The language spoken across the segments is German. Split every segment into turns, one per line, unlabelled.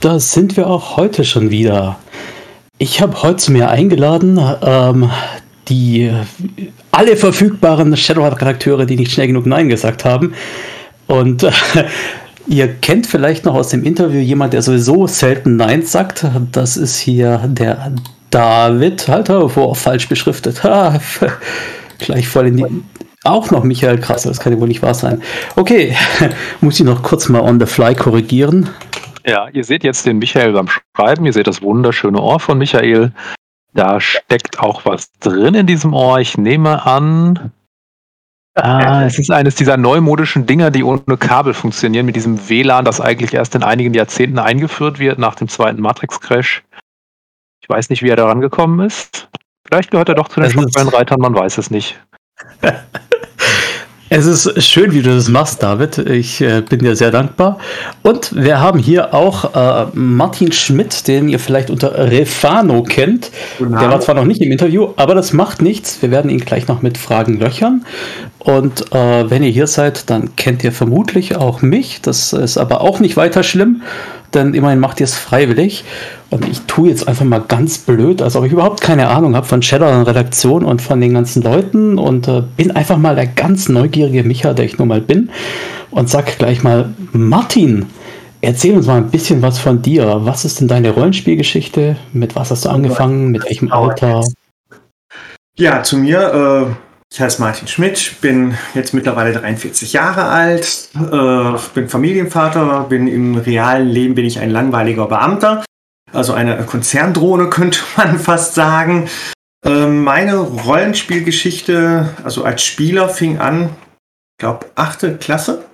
Da sind wir auch heute schon wieder. Ich habe heute zu mir eingeladen ähm, die alle verfügbaren Shadowrun-Redakteure, die nicht schnell genug Nein gesagt haben. Und äh, ihr kennt vielleicht noch aus dem Interview jemand, der sowieso selten Nein sagt. Das ist hier der David. Alter, wo falsch beschriftet. Ha, gleich voll in die. Auch noch Michael Krass, das kann ja wohl nicht wahr sein. Okay, muss ich noch kurz mal on the fly korrigieren.
Ja, ihr seht jetzt den Michael beim Schreiben, ihr seht das wunderschöne Ohr von Michael. Da steckt auch was drin in diesem Ohr. Ich nehme an, ah, es ist eines dieser neumodischen Dinger, die ohne Kabel funktionieren, mit diesem WLAN, das eigentlich erst in einigen Jahrzehnten eingeführt wird, nach dem zweiten Matrix-Crash. Ich weiß nicht, wie er da rangekommen ist. Vielleicht gehört er doch zu den Shotgun-Reitern, man weiß es nicht.
Es ist schön, wie du das machst, David. Ich äh, bin dir sehr dankbar. Und wir haben hier auch äh, Martin Schmidt, den ihr vielleicht unter Refano kennt. Der war zwar noch nicht im Interview, aber das macht nichts. Wir werden ihn gleich noch mit Fragen löchern. Und äh, wenn ihr hier seid, dann kennt ihr vermutlich auch mich. Das ist aber auch nicht weiter schlimm denn immerhin macht ihr es freiwillig. Und ich tue jetzt einfach mal ganz blöd, als ob ich überhaupt keine Ahnung habe von Shadow Redaktion und von den ganzen Leuten und äh, bin einfach mal der ganz neugierige Micha, der ich nun mal bin. Und sag gleich mal, Martin, erzähl uns mal ein bisschen was von dir. Was ist denn deine Rollenspielgeschichte? Mit was hast du angefangen? Mit welchem Alter?
Ja, zu mir. Äh ich heiße Martin Schmidt, bin jetzt mittlerweile 43 Jahre alt, äh, bin Familienvater, bin im realen Leben bin ich ein langweiliger Beamter, also eine Konzerndrohne könnte man fast sagen. Äh, meine Rollenspielgeschichte, also als Spieler, fing an, glaube, achte Klasse.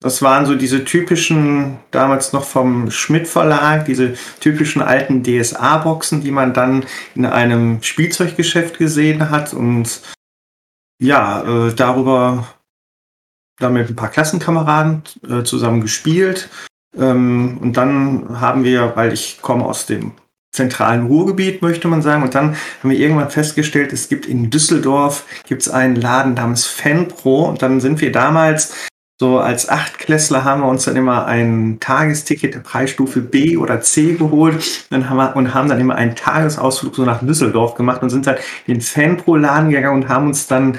Das waren so diese typischen, damals noch vom Schmidt Verlag, diese typischen alten DSA-Boxen, die man dann in einem Spielzeuggeschäft gesehen hat und ja, äh, darüber da mit ein paar Klassenkameraden äh, zusammen gespielt. Ähm, und dann haben wir, weil ich komme aus dem zentralen Ruhrgebiet, möchte man sagen, und dann haben wir irgendwann festgestellt, es gibt in Düsseldorf gibt's einen Laden namens Fanpro und dann sind wir damals so als Achtklässler haben wir uns dann immer ein Tagesticket der Preisstufe B oder C geholt. Dann haben wir, und haben dann immer einen Tagesausflug so nach Düsseldorf gemacht und sind dann in den Fanpro-Laden gegangen und haben uns dann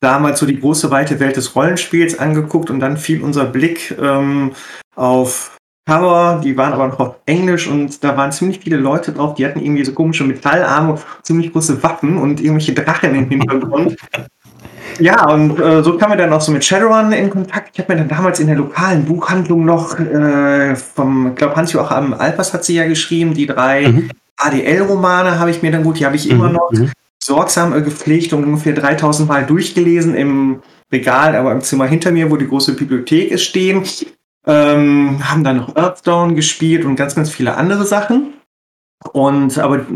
damals so die große weite Welt des Rollenspiels angeguckt. Und dann fiel unser Blick ähm, auf Cover, die waren aber noch auf Englisch und da waren ziemlich viele Leute drauf, die hatten irgendwie so komische Metallarme, ziemlich große Waffen und irgendwelche Drachen im Hintergrund. Ja, und äh, so kamen wir dann auch so mit Shadowrun in Kontakt. Ich habe mir dann damals in der lokalen Buchhandlung noch äh, vom, ich glaube, Hans-Joachim Alpers hat sie ja geschrieben, die drei mhm. ADL-Romane habe ich mir dann gut, die habe ich mhm. immer noch mhm. sorgsam äh, gepflegt und ungefähr 3000 Mal durchgelesen im Regal, aber im Zimmer hinter mir, wo die große Bibliothek ist, stehen. Ähm, haben dann noch Earthdown gespielt und ganz, ganz viele andere Sachen. Und aber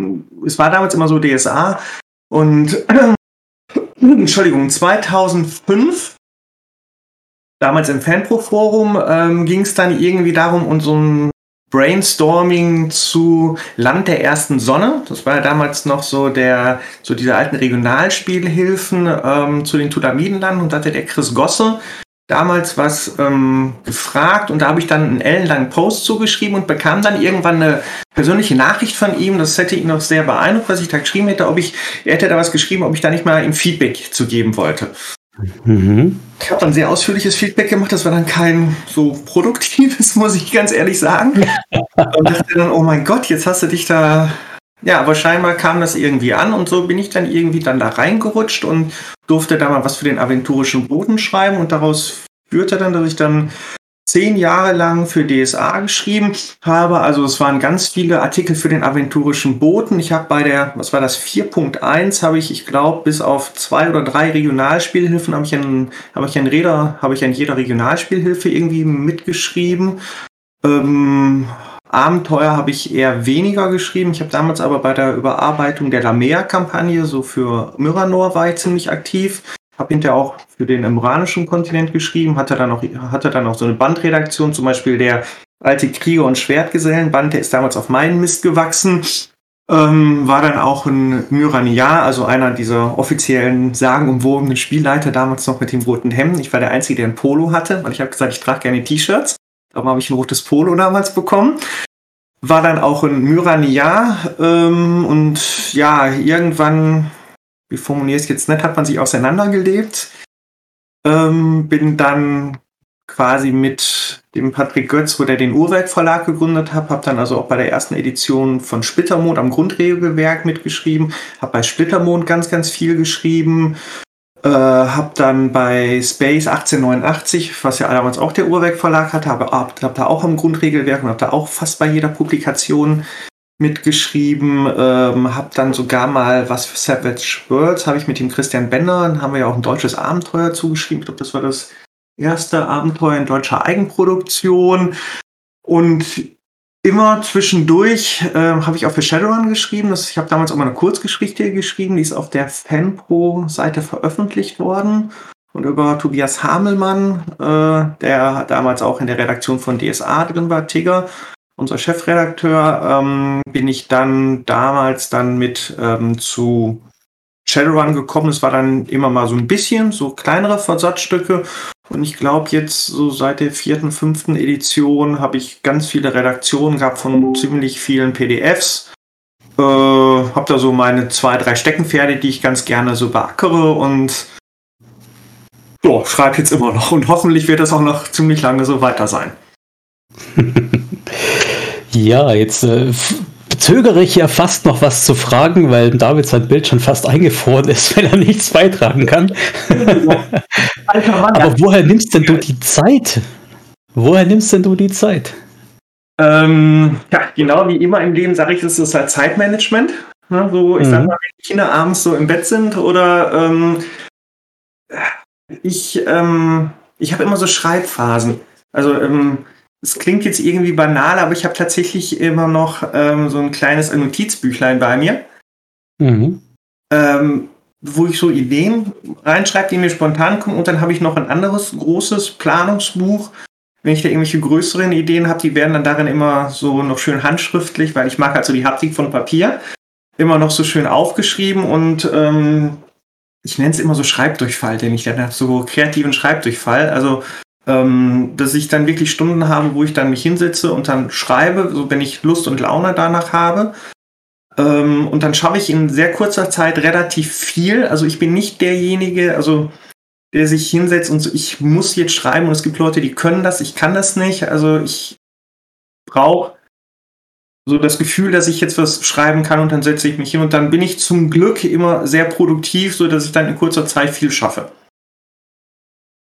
es war damals immer so DSA und Entschuldigung, 2005, damals im Fanpro-Forum, ähm, ging es dann irgendwie darum, um so ein Brainstorming zu Land der ersten Sonne. Das war ja damals noch so der, so diese alten Regionalspielhilfen ähm, zu den Tulamidenlanden und da hatte der Chris Gosse damals was ähm, gefragt und da habe ich dann einen ellenlangen Post zugeschrieben und bekam dann irgendwann eine persönliche Nachricht von ihm. Das hätte ihn noch sehr beeindruckt, was ich da geschrieben hätte, ob ich, er hätte da was geschrieben, ob ich da nicht mal ihm Feedback zu geben wollte. Mhm. Ich habe dann sehr ausführliches Feedback gemacht, das war dann kein so produktives, muss ich ganz ehrlich sagen. und dachte dann, oh mein Gott, jetzt hast du dich da ja, aber scheinbar kam das irgendwie an und so bin ich dann irgendwie dann da reingerutscht und durfte da mal was für den aventurischen Boden schreiben und daraus führte dann, dass ich dann zehn Jahre lang für DSA geschrieben habe. Also es waren ganz viele Artikel für den aventurischen Boten. Ich habe bei der, was war das, 4.1 habe ich, ich glaube, bis auf zwei oder drei Regionalspielhilfen habe ich an, habe ich an Räder, habe ich an jeder Regionalspielhilfe irgendwie mitgeschrieben. Ähm, Abenteuer habe ich eher weniger geschrieben. Ich habe damals aber bei der Überarbeitung der Lamea-Kampagne, so für Myranor, war ich ziemlich aktiv. Habe hinterher auch für den iranischen Kontinent geschrieben, hatte dann auch, hatte dann auch so eine Bandredaktion, zum Beispiel der alte Krieger- und Schwertgesellenband, der ist damals auf meinen Mist gewachsen. Ähm, war dann auch ein Myrania, also einer dieser offiziellen sagenumwogenen Spielleiter, damals noch mit dem roten Hemd. Ich war der Einzige, der ein Polo hatte, weil ich habe gesagt, ich trage gerne T-Shirts. Darum habe ich ein rotes Polo damals bekommen. War dann auch in Myrania ähm, und ja, irgendwann, wie formuliere ich es jetzt nicht, hat man sich auseinandergelebt. Ähm, bin dann quasi mit dem Patrick Götz, wo der den Urwerk Verlag gegründet hat, habe dann also auch bei der ersten Edition von Splittermond am Grundregelwerk mitgeschrieben, habe bei Splittermond ganz, ganz viel geschrieben, äh, habe dann bei Space 1889, was ja damals auch der Urwerk Verlag hatte, habe hab, da auch am Grundregelwerk und habe da auch fast bei jeder Publikation mitgeschrieben, ähm, habe dann sogar mal was für Savage Worlds, habe ich mit dem Christian Bender, dann haben wir ja auch ein deutsches Abenteuer zugeschrieben, ich glaube, das war das erste Abenteuer in deutscher Eigenproduktion. Und immer zwischendurch äh, habe ich auch für Shadowrun geschrieben. Das, ich habe damals auch mal eine Kurzgeschichte geschrieben, die ist auf der Fanpro-Seite veröffentlicht worden. Und über Tobias Hamelmann, äh, der damals auch in der Redaktion von DSA drin war, Tigger, unser Chefredakteur, ähm, bin ich dann damals dann mit ähm, zu Shadowrun gekommen. Es war dann immer mal so ein bisschen, so kleinere Versatzstücke. Und ich glaube, jetzt so seit der vierten, fünften Edition habe ich ganz viele Redaktionen gehabt von ziemlich vielen PDFs. Äh, habe da so meine zwei, drei Steckenpferde, die ich ganz gerne so beackere und ja, schreibe jetzt immer noch. Und hoffentlich wird das auch noch ziemlich lange so weiter sein.
ja, jetzt äh, zögere ich ja fast noch was zu fragen, weil David sein Bild schon fast eingefroren ist, wenn er nichts beitragen kann. Aber woher nimmst denn du die Zeit? Woher nimmst denn du die Zeit?
Ähm, ja, genau wie immer im Leben sage ich, es ist halt Zeitmanagement. Ne, so, ich mhm. sag mal, wenn die Kinder abends so im Bett sind oder ähm, ich, ähm, ich habe immer so Schreibphasen. Also ähm, es klingt jetzt irgendwie banal, aber ich habe tatsächlich immer noch ähm, so ein kleines Notizbüchlein bei mir, mhm. ähm, wo ich so Ideen reinschreibe, die mir spontan kommen. Und dann habe ich noch ein anderes großes Planungsbuch. Wenn ich da irgendwelche größeren Ideen habe, die werden dann darin immer so noch schön handschriftlich, weil ich mag halt so die Haptik von Papier, immer noch so schön aufgeschrieben und ähm, ich nenne es immer so Schreibdurchfall, den ich dann habe, so kreativen Schreibdurchfall. Also ähm, dass ich dann wirklich Stunden habe, wo ich dann mich hinsetze und dann schreibe, so wenn ich Lust und Laune danach habe. Ähm, und dann schaffe ich in sehr kurzer Zeit relativ viel. Also ich bin nicht derjenige, also der sich hinsetzt und so, ich muss jetzt schreiben und es gibt Leute, die können das, ich kann das nicht. Also ich brauche so das Gefühl, dass ich jetzt was schreiben kann und dann setze ich mich hin und dann bin ich zum Glück immer sehr produktiv, so dass ich dann in kurzer Zeit viel schaffe.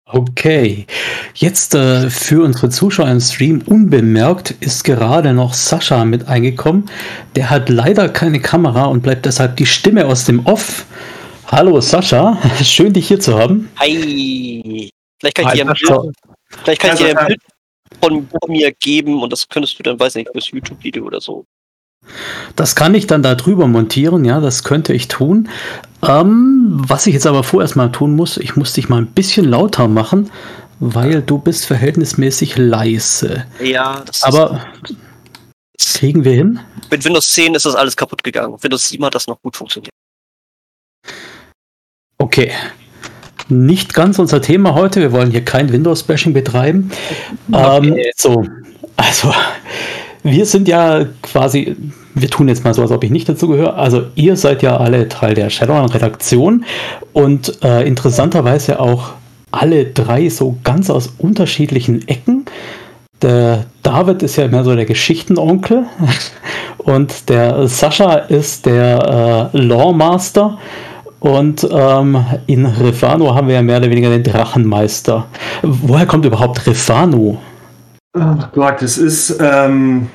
Okay, jetzt äh, für unsere Zuschauer im Stream unbemerkt ist gerade noch Sascha mit eingekommen. Der hat leider keine Kamera und bleibt deshalb die Stimme aus dem Off. Hallo Sascha, schön dich hier zu haben.
Hi. Vielleicht kann ich dir ein Bild, vielleicht kann ich dir ein Bild von mir geben und das könntest du dann, weiß nicht, fürs YouTube-Video oder so
das kann ich dann da drüber montieren, ja, das könnte ich tun. Ähm, was ich jetzt aber vorerst mal tun muss, ich muss dich mal ein bisschen lauter machen, weil du bist verhältnismäßig leise.
Ja, das
aber kriegen wir hin?
Mit Windows 10 ist das alles kaputt gegangen. Windows 7 hat das noch gut funktioniert.
Okay. Nicht ganz unser Thema heute. Wir wollen hier kein Windows-Bashing betreiben. Okay. Ähm, so, also wir sind ja quasi, wir tun jetzt mal so, als ob ich nicht dazu gehöre. Also ihr seid ja alle Teil der Shadowrun-Redaktion und äh, interessanterweise auch alle drei so ganz aus unterschiedlichen Ecken. Der David ist ja mehr so der Geschichtenonkel und der Sascha ist der äh, Lawmaster und ähm, in Refano haben wir ja mehr oder weniger den Drachenmeister. Woher kommt überhaupt Refano?
Oh Gott, das ist ähm,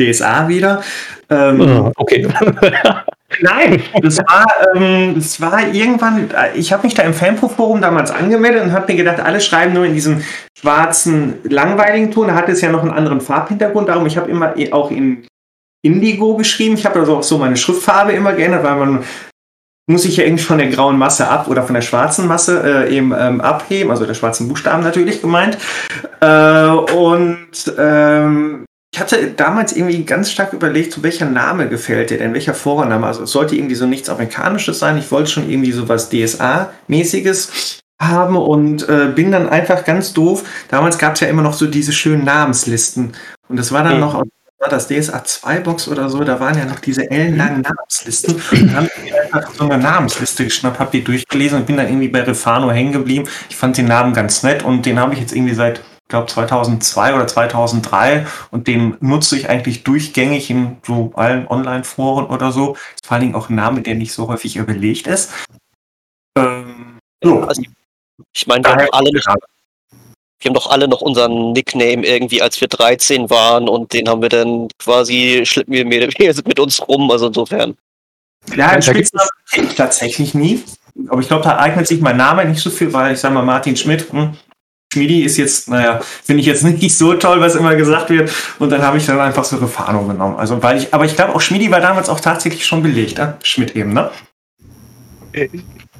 DSA wieder. Ähm,
oh, okay.
Nein, das war, ähm, das war irgendwann, ich habe mich da im Fanpro-Forum damals angemeldet und habe mir gedacht, alle schreiben nur in diesem schwarzen, langweiligen Ton. Da hatte es ja noch einen anderen Farbhintergrund. Darum, ich habe immer auch in Indigo geschrieben. Ich habe also auch so meine Schriftfarbe immer geändert, weil man muss ich ja irgendwie von der grauen Masse ab oder von der schwarzen Masse äh, eben ähm, abheben, also der schwarzen Buchstaben natürlich gemeint. Äh, und ähm, ich hatte damals irgendwie ganz stark überlegt, so welcher Name gefällt dir denn, welcher Vorname. Also es sollte irgendwie so nichts Amerikanisches sein. Ich wollte schon irgendwie so was DSA-mäßiges haben und äh, bin dann einfach ganz doof. Damals gab es ja immer noch so diese schönen Namenslisten. Und das war dann mhm. noch war das DSA 2 Box oder so, da waren ja noch diese ellenlangen Namenslisten. Und habe ich einfach so eine Namensliste geschnappt, habe die durchgelesen und bin dann irgendwie bei Refano hängen geblieben. Ich fand den Namen ganz nett und den habe ich jetzt irgendwie seit, ich glaube, 2002 oder 2003 und den nutze ich eigentlich durchgängig in so allen Online-Foren oder so. Ist vor allen Dingen auch ein Name, der nicht so häufig überlegt ist.
Ähm, so. Also, ich meine, wir haben alle nicht, wir haben doch alle noch unseren Nickname irgendwie, als wir 13 waren und den haben wir dann quasi, schleppen wir mit, mit uns rum, also insofern.
Ja, einen Spitznamen kenne ich tatsächlich nie. Aber ich glaube, da eignet sich mein Name nicht so viel, weil ich sage mal, Martin Schmidt, hm, Schmidi ist jetzt, naja, finde ich jetzt nicht so toll, was immer gesagt wird. Und dann habe ich dann einfach so Refano genommen. Also, weil ich, aber ich glaube, auch Schmidi war damals auch tatsächlich schon belegt, ne? Schmidt eben, ne?
Äh,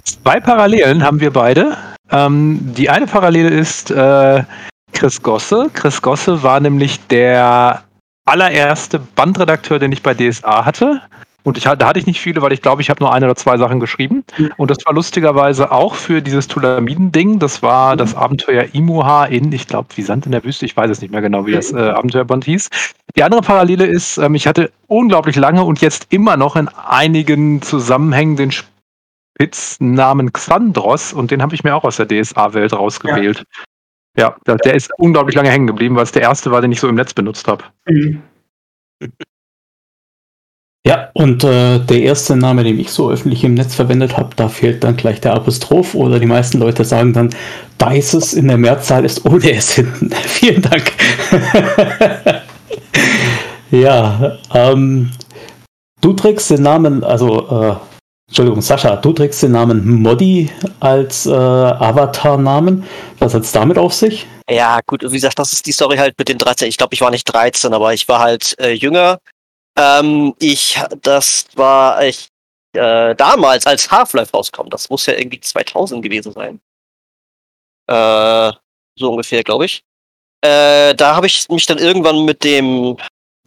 zwei Parallelen haben wir beide. Ähm, die eine Parallele ist äh, Chris Gosse. Chris Gosse war nämlich der allererste Bandredakteur, den ich bei DSA hatte. Und ich, da hatte ich nicht viele, weil ich glaube, ich habe nur eine oder zwei Sachen geschrieben. Und das war lustigerweise auch für dieses Tulamiden-Ding. Das war mhm. das Abenteuer Imuha in, ich glaube, wie Sand in der Wüste. Ich weiß es nicht mehr genau, wie das äh, Abenteuerband hieß. Die andere Parallele ist, ähm, ich hatte unglaublich lange und jetzt immer noch in einigen Zusammenhängen den Spitznamen Xandros und den habe ich mir auch aus der DSA-Welt rausgewählt. Ja. ja, der ist unglaublich lange hängen geblieben, weil es der erste war, den ich so im Netz benutzt habe. Mhm.
Ja, und äh, der erste Name, den ich so öffentlich im Netz verwendet habe, da fehlt dann gleich der Apostroph oder die meisten Leute sagen dann, Dices in der Mehrzahl ist ohne S hinten. Vielen Dank. ja, ähm, du trägst den Namen, also äh, Entschuldigung, Sascha, du trägst den Namen Modi als äh, Avatar-Namen. Was hat es damit auf sich?
Ja, gut, wie gesagt, das ist die Story halt mit den 13. Ich glaube, ich war nicht 13, aber ich war halt äh, jünger. Ähm, ich, das war ich äh, damals, als Half-Life rauskam. Das muss ja irgendwie 2000 gewesen sein. Äh, so ungefähr, glaube ich. Äh, da habe ich mich dann irgendwann mit dem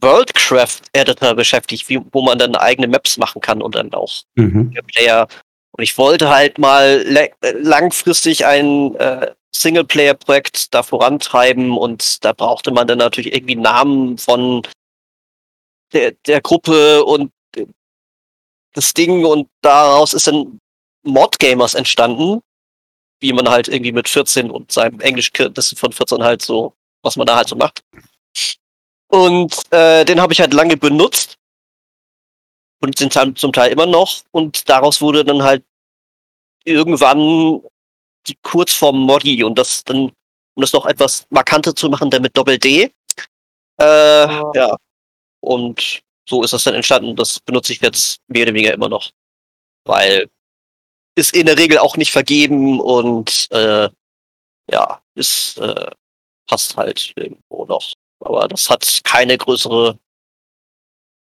Worldcraft Editor beschäftigt, wie, wo man dann eigene Maps machen kann und dann auch mhm. Player. Und ich wollte halt mal langfristig ein äh, Singleplayer-Projekt da vorantreiben und da brauchte man dann natürlich irgendwie Namen von der, der Gruppe und das Ding und daraus ist dann Mod Gamers entstanden, wie man halt irgendwie mit 14 und seinem Englischkenntnissen von 14 halt so, was man da halt so macht. Und äh, den habe ich halt lange benutzt. Und sind halt zum Teil immer noch. Und daraus wurde dann halt irgendwann die Kurzform Modi und das dann, um das noch etwas markanter zu machen, der mit Doppel D. Äh, oh. Ja. Und so ist das dann entstanden. Das benutze ich jetzt mehr oder weniger immer noch. Weil ist in der Regel auch nicht vergeben und äh, ja, ist äh, passt halt irgendwo noch aber das hat keine größere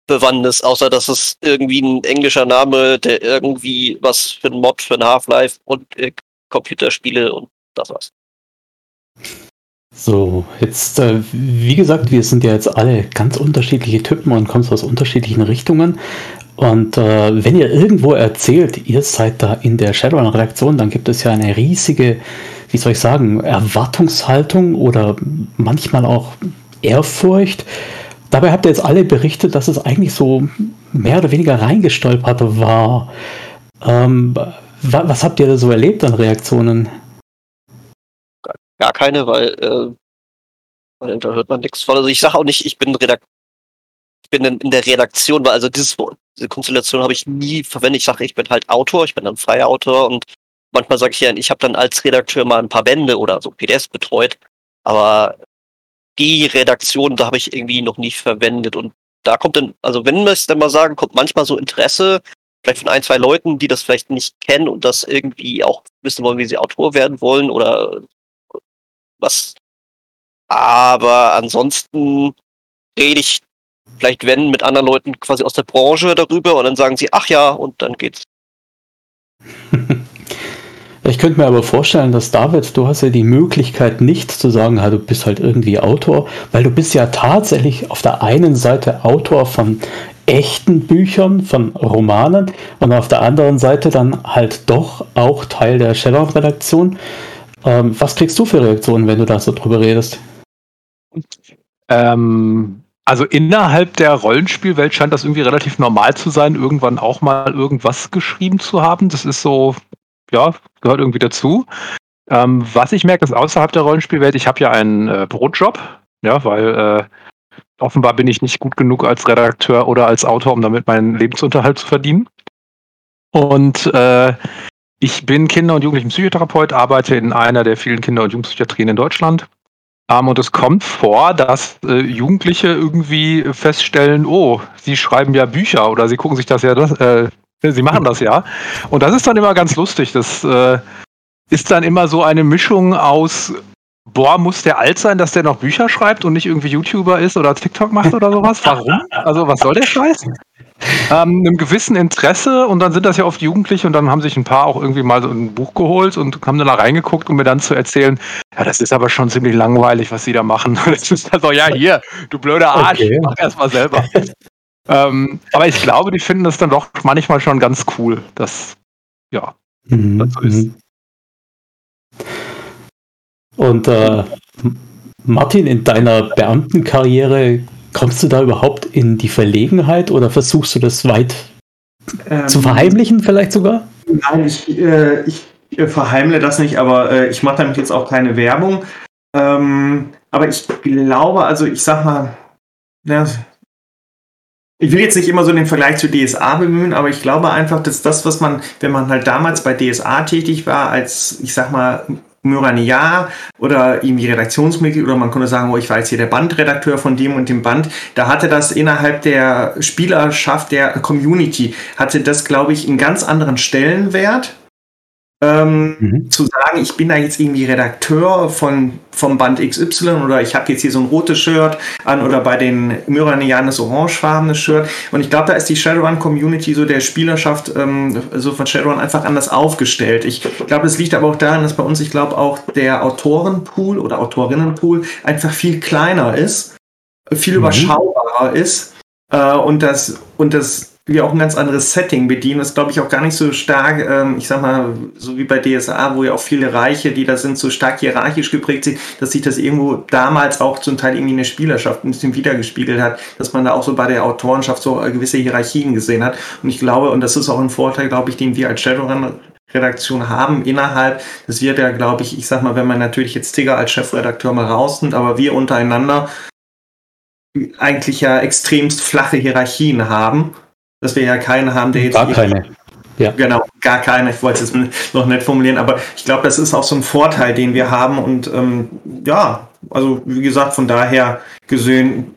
Bewandtnis, außer dass es irgendwie ein englischer Name, der irgendwie was für ein Mod für ein Half-Life und äh, Computerspiele und das war's.
So, jetzt, äh, wie gesagt, wir sind ja jetzt alle ganz unterschiedliche Typen und kommen aus unterschiedlichen Richtungen. Und äh, wenn ihr irgendwo erzählt, ihr seid da in der Shadowrun-Redaktion, dann gibt es ja eine riesige, wie soll ich sagen, Erwartungshaltung oder manchmal auch Ehrfurcht. Dabei habt ihr jetzt alle berichtet, dass es eigentlich so mehr oder weniger reingestolpert war. Ähm, was habt ihr da so erlebt an Reaktionen?
Gar keine, weil, äh, da hört man nichts von. Also ich sage auch nicht, ich bin Redakt bin in, in der Redaktion, weil also dieses, diese Konstellation habe ich nie verwendet. Ich sage, ich bin halt Autor, ich bin dann freier Autor und manchmal sage ich ja, ich habe dann als Redakteur mal ein paar Bände oder so PDS betreut, aber die Redaktion, da habe ich irgendwie noch nie verwendet. Und da kommt dann, also wenn wir es dann mal sagen, kommt manchmal so Interesse, vielleicht von ein, zwei Leuten, die das vielleicht nicht kennen und das irgendwie auch wissen wollen, wie sie Autor werden wollen oder was. Aber ansonsten rede ich vielleicht, wenn, mit anderen Leuten quasi aus der Branche darüber und dann sagen sie, ach ja, und dann geht's.
Ich könnte mir aber vorstellen, dass David, du hast ja die Möglichkeit nicht zu sagen, du bist halt irgendwie Autor, weil du bist ja tatsächlich auf der einen Seite Autor von echten Büchern, von Romanen und auf der anderen Seite dann halt doch auch Teil der Shadowrun-Redaktion. Ähm, was kriegst du für Reaktionen, wenn du da so drüber redest?
Ähm, also innerhalb der Rollenspielwelt scheint das irgendwie relativ normal zu sein, irgendwann auch mal irgendwas geschrieben zu haben. Das ist so, ja, gehört irgendwie dazu. Ähm, was ich merke, ist außerhalb der Rollenspielwelt, ich habe ja einen äh, Brotjob, ja, weil äh, offenbar bin ich nicht gut genug als Redakteur oder als Autor, um damit meinen Lebensunterhalt zu verdienen. Und äh, ich bin Kinder- und Jugendlichen-Psychotherapeut, arbeite in einer der vielen Kinder- und Jugendpsychiatrien in Deutschland ähm, und es kommt vor, dass äh, Jugendliche irgendwie feststellen, oh, sie schreiben ja Bücher oder sie gucken sich das ja, das, äh, sie machen das ja. Und das ist dann immer ganz lustig. Das äh, ist dann immer so eine Mischung aus, boah, muss der alt sein, dass der noch Bücher schreibt und nicht irgendwie YouTuber ist oder TikTok macht oder sowas? Warum? Also was soll der Scheiß? ähm, einem gewissen Interesse und dann sind das ja oft Jugendliche und dann haben sich ein paar auch irgendwie mal so ein Buch geholt und haben dann da reingeguckt, um mir dann zu erzählen, ja, das ist aber schon ziemlich langweilig, was sie da machen. Das ist also, ja, hier, du blöder Arsch, okay. mach erst mal selber. Ähm, aber ich glaube, die finden das dann doch manchmal schon ganz cool, dass, ja, mhm. das so ist. Mhm.
Und äh, Martin, in deiner Beamtenkarriere Kommst du da überhaupt in die Verlegenheit oder versuchst du das weit ähm, zu verheimlichen, vielleicht sogar?
Nein, ich, äh, ich äh, verheimle das nicht, aber äh, ich mache damit jetzt auch keine Werbung. Ähm, aber ich glaube, also ich sag mal, ja, ich will jetzt nicht immer so den Vergleich zu DSA bemühen, aber ich glaube einfach, dass das, was man, wenn man halt damals bei DSA tätig war, als, ich sag mal, Myrania oder irgendwie Redaktionsmitglied oder man konnte sagen, oh, ich war jetzt hier der Bandredakteur von dem und dem Band. Da hatte das innerhalb der Spielerschaft, der Community, hatte das, glaube ich, einen ganz anderen Stellenwert ähm, mhm. zu sagen, ich bin da jetzt irgendwie Redakteur von, vom Band XY oder ich habe jetzt hier so ein rotes Shirt an oder bei den Myranianen das orangefarbene Shirt. Und ich glaube, da ist die Shadowrun-Community so der Spielerschaft ähm, so von Shadowrun einfach anders aufgestellt. Ich glaube, es liegt aber auch daran, dass bei uns, ich glaube, auch der Autorenpool oder Autorinnenpool einfach viel kleiner ist, viel mhm. überschaubarer ist äh, und das und das wir auch ein ganz anderes Setting bedienen. Das glaube ich auch gar nicht so stark, ähm, ich sag mal, so wie bei DSA, wo ja auch viele Reiche, die da sind, so stark hierarchisch geprägt sind, dass sich das irgendwo damals auch zum Teil irgendwie in der Spielerschaft ein bisschen wiedergespiegelt hat, dass man da auch so bei der Autorenschaft so gewisse Hierarchien gesehen hat. Und ich glaube, und das ist auch ein Vorteil, glaube ich, den wir als Shadowrun Redaktion haben innerhalb. Das wird ja, glaube ich, ich sag mal, wenn man natürlich jetzt Tigger als Chefredakteur mal rausnimmt, aber wir untereinander eigentlich ja extremst flache Hierarchien haben dass wir ja keinen haben, der jetzt.
Gar keine.
Ja. Genau, gar keine. Ich wollte es jetzt noch nicht formulieren, aber ich glaube, das ist auch so ein Vorteil, den wir haben. Und ähm, ja, also wie gesagt, von daher gesehen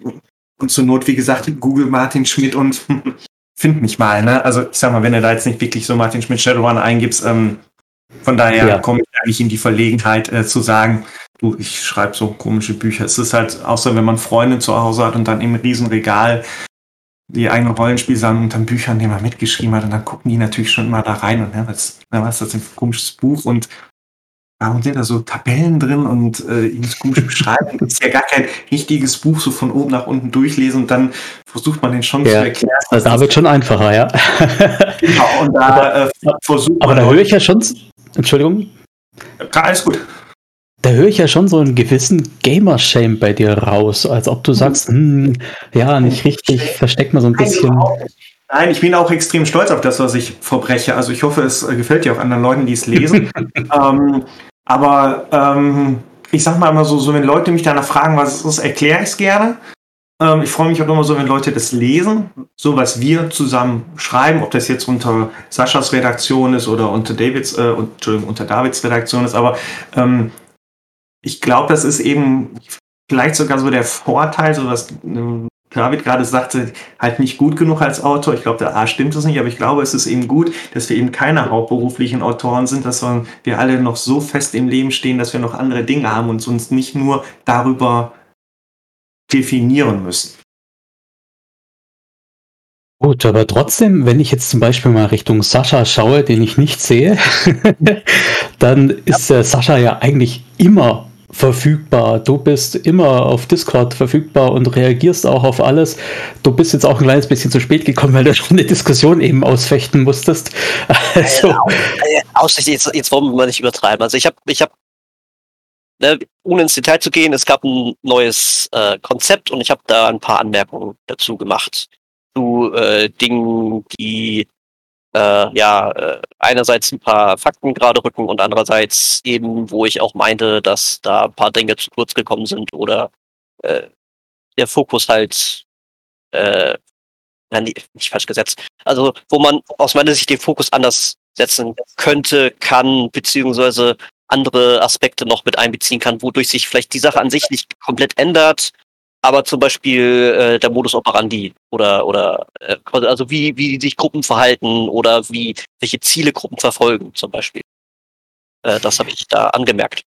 und zur Not, wie gesagt, Google Martin Schmidt und find mich mal. Ne? Also ich sag mal, wenn du da jetzt nicht wirklich so Martin Schmidt Shadowrun eingibst, ähm, von daher ja. komme ich eigentlich in die Verlegenheit äh, zu sagen, du, ich schreibe so komische Bücher. Es ist halt, außer wenn man Freunde zu Hause hat und dann im Riesenregal die eigene Rollenspielsammlung unter Büchern, die man mitgeschrieben hat. Und dann gucken die natürlich schon immer da rein und ja, was, was ist das ein komisches Buch und warum sind da so Tabellen drin und äh, komische Beschreibung? das ist ja gar kein richtiges Buch, so von oben nach unten durchlesen und dann versucht man den schon
ja, zu erklären. Also da wird schon einfacher, ja.
genau, und da aber,
äh, versucht Aber da höre ich ja schon, Entschuldigung.
Alles gut
da höre ich ja schon so einen gewissen Gamer-Shame bei dir raus, als ob du sagst, hm, ja, nicht richtig, versteckt mal so ein bisschen.
Nein, ich bin auch extrem stolz auf das, was ich verbreche. Also ich hoffe, es gefällt dir auch anderen Leuten, die es lesen. ähm, aber ähm, ich sag mal immer so, so, wenn Leute mich danach fragen, was es ist, erkläre ich es gerne. Ähm, ich freue mich auch immer so, wenn Leute das lesen, so was wir zusammen schreiben, ob das jetzt unter Saschas Redaktion ist oder unter Davids, äh, Entschuldigung, unter Davids Redaktion ist, aber ähm, ich glaube, das ist eben vielleicht sogar so der Vorteil, so was ähm, David gerade sagte, halt nicht gut genug als Autor. Ich glaube, da A stimmt es nicht, aber ich glaube, es ist eben gut, dass wir eben keine hauptberuflichen Autoren sind, dass wir alle noch so fest im Leben stehen, dass wir noch andere Dinge haben und uns nicht nur darüber definieren müssen.
Gut, aber trotzdem, wenn ich jetzt zum Beispiel mal Richtung Sascha schaue, den ich nicht sehe, dann ist äh, Sascha ja eigentlich immer verfügbar. Du bist immer auf Discord verfügbar und reagierst auch auf alles. Du bist jetzt auch ein kleines bisschen zu spät gekommen, weil du schon eine Diskussion eben ausfechten musstest.
Also, äh, jetzt, jetzt wollen wir nicht übertreiben. Also ich habe, ich habe, ne, ohne ins Detail zu gehen, es gab ein neues äh, Konzept und ich habe da ein paar Anmerkungen dazu gemacht zu äh, Dingen, die äh, ja äh, einerseits ein paar Fakten gerade rücken und andererseits eben, wo ich auch meinte, dass da ein paar Dinge zu kurz gekommen sind oder äh, der Fokus halt äh, nee, nicht falsch gesetzt. Also wo man aus meiner Sicht den Fokus anders setzen könnte, kann, beziehungsweise andere Aspekte noch mit einbeziehen kann, wodurch sich vielleicht die Sache an sich nicht komplett ändert, aber zum Beispiel äh, der Modus operandi oder oder äh, also wie wie sich Gruppen verhalten oder wie welche Ziele Gruppen verfolgen zum Beispiel. Äh, das habe ich da angemerkt.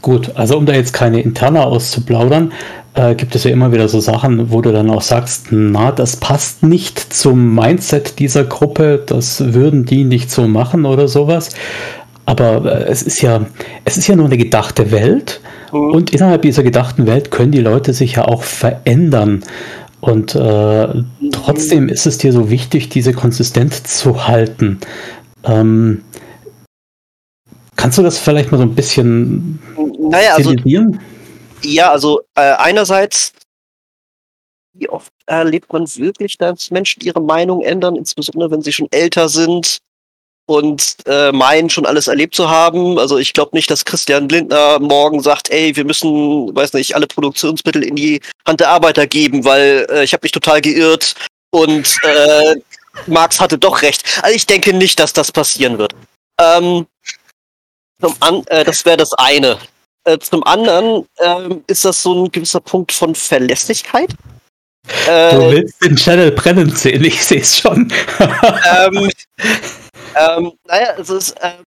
Gut, also um da jetzt keine Interna auszuplaudern, äh, gibt es ja immer wieder so Sachen, wo du dann auch sagst, na, das passt nicht zum Mindset dieser Gruppe, das würden die nicht so machen oder sowas. Aber äh, es ist ja, es ist ja nur eine gedachte Welt Mhm. Und innerhalb dieser gedachten Welt können die Leute sich ja auch verändern. Und äh, trotzdem ist es dir so wichtig, diese Konsistenz zu halten. Ähm, kannst du das vielleicht mal so ein bisschen
naja, also, Ja, also äh, einerseits, wie oft erlebt man wirklich, dass Menschen ihre Meinung ändern, insbesondere wenn sie schon älter sind und äh, meinen schon alles erlebt zu haben. Also ich glaube nicht, dass Christian Lindner morgen sagt, ey, wir müssen, weiß nicht, alle Produktionsmittel in die Hand der Arbeiter geben, weil äh, ich habe mich total geirrt und äh, Marx hatte doch recht. Also ich denke nicht, dass das passieren wird. Ähm, zum an, äh, das wäre das eine. Äh, zum anderen ähm, ist das so ein gewisser Punkt von Verlässlichkeit.
Du äh, willst den Channel brennen sehen, ich sehe es schon. ähm,
ähm, naja, es ist. Äh,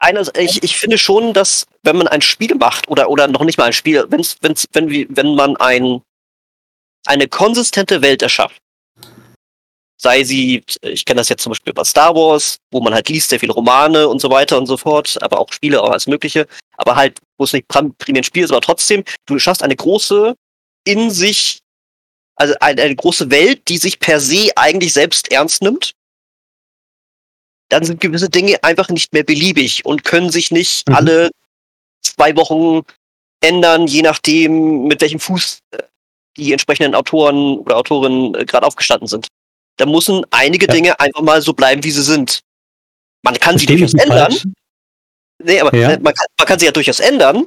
eine, ich, ich finde schon, dass wenn man ein Spiel macht oder, oder noch nicht mal ein Spiel, wenn's, wenn's, wenn, wenn man ein, eine konsistente Welt erschafft, sei sie, ich kenne das jetzt zum Beispiel bei Star Wars, wo man halt liest, sehr viele Romane und so weiter und so fort, aber auch Spiele, auch alles Mögliche, aber halt, wo es nicht primär ein Spiel ist, aber trotzdem, du schaffst eine große, in sich, also eine, eine große Welt, die sich per se eigentlich selbst ernst nimmt dann sind gewisse Dinge einfach nicht mehr beliebig und können sich nicht mhm. alle zwei Wochen ändern, je nachdem, mit welchem Fuß äh, die entsprechenden Autoren oder Autorinnen äh, gerade aufgestanden sind. Da müssen einige ja. Dinge einfach mal so bleiben, wie sie sind. Man kann Versteh sie durchaus ändern. Falsch. Nee, aber ja. man, kann, man kann sie ja durchaus ändern.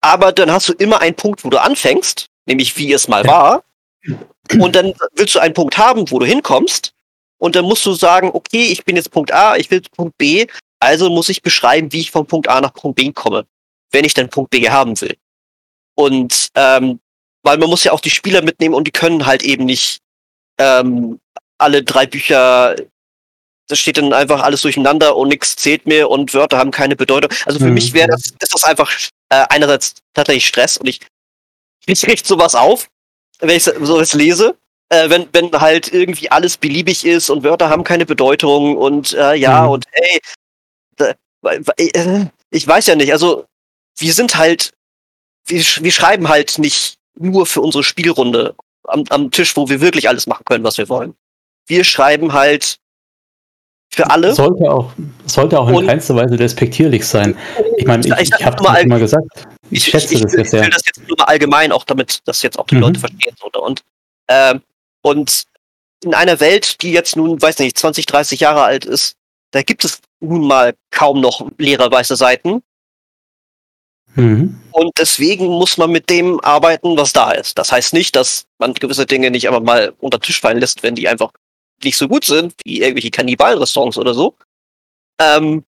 Aber dann hast du immer einen Punkt, wo du anfängst, nämlich wie es mal ja. war. Und dann willst du einen Punkt haben, wo du hinkommst. Und dann musst du sagen, okay, ich bin jetzt Punkt A, ich will Punkt B, also muss ich beschreiben, wie ich von Punkt A nach Punkt B komme, wenn ich dann Punkt B haben will. Und ähm, weil man muss ja auch die Spieler mitnehmen und die können halt eben nicht ähm, alle drei Bücher, das steht dann einfach alles durcheinander und nichts zählt mehr und Wörter haben keine Bedeutung. Also für mhm. mich wäre das, ist das einfach äh, einerseits tatsächlich Stress und ich, ich richte sowas auf, wenn ich sowas lese äh, wenn, wenn halt irgendwie alles beliebig ist und Wörter haben keine Bedeutung und äh, ja mhm. und ey, da, äh, ich weiß ja nicht, also wir sind halt, wir, wir schreiben halt nicht nur für unsere Spielrunde am, am Tisch, wo wir wirklich alles machen können, was wir wollen. Wir schreiben halt für alle.
Sollte auch, sollte auch in und, keinster Weise despektierlich sein. Ich meine, ich, ich, ich habe es mal gesagt.
Ich, schätze ich, das jetzt sehr. Ich will das jetzt nur mal allgemein, auch damit das jetzt auch die mhm. Leute verstehen. Oder? Und ähm, und in einer Welt, die jetzt nun, weiß nicht, 20, 30 Jahre alt ist, da gibt es nun mal kaum noch leere weiße Seiten. Mhm. Und deswegen muss man mit dem arbeiten, was da ist. Das heißt nicht, dass man gewisse Dinge nicht einfach mal unter Tisch fallen lässt, wenn die einfach nicht so gut sind, wie irgendwelche Kannibalenrestaurants oder so. Ähm,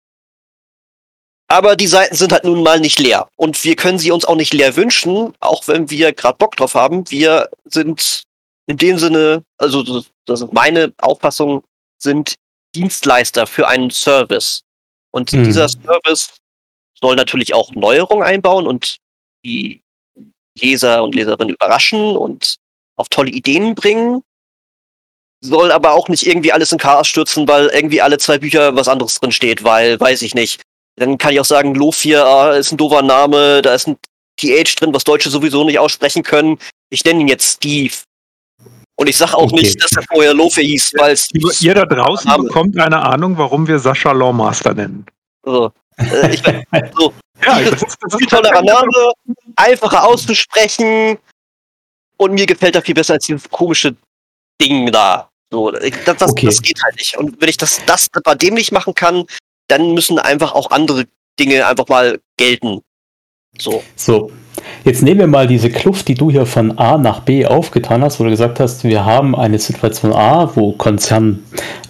aber die Seiten sind halt nun mal nicht leer. Und wir können sie uns auch nicht leer wünschen, auch wenn wir gerade Bock drauf haben. Wir sind in dem Sinne, also das, das meine Auffassung, sind Dienstleister für einen Service. Und mhm. dieser Service soll natürlich auch Neuerungen einbauen und die Leser und Leserinnen überraschen und auf tolle Ideen bringen. Soll aber auch nicht irgendwie alles in Chaos stürzen, weil irgendwie alle zwei Bücher was anderes drin steht, weil, weiß ich nicht, dann kann ich auch sagen, Lofir äh, ist ein doofer Name, da ist ein TH drin, was Deutsche sowieso nicht aussprechen können. Ich nenne ihn jetzt Steve. Und ich sage auch okay. nicht, dass er vorher Lofir hieß, weil
Steve Ihr da draußen Name. bekommt eine Ahnung, warum wir Sascha Lawmaster nennen.
So. Äh, ich, so. ja, das ist, das ist tollerer Name, einfacher auszusprechen und mir gefällt er viel besser als dieses komische Ding da. So, das, das, okay. das geht halt nicht. Und wenn ich das, das bei dem nicht machen kann, dann müssen einfach auch andere Dinge einfach mal gelten.
So. So. Jetzt nehmen wir mal diese Kluft, die du hier von A nach B aufgetan hast, wo du gesagt hast, wir haben eine Situation A, wo Konzern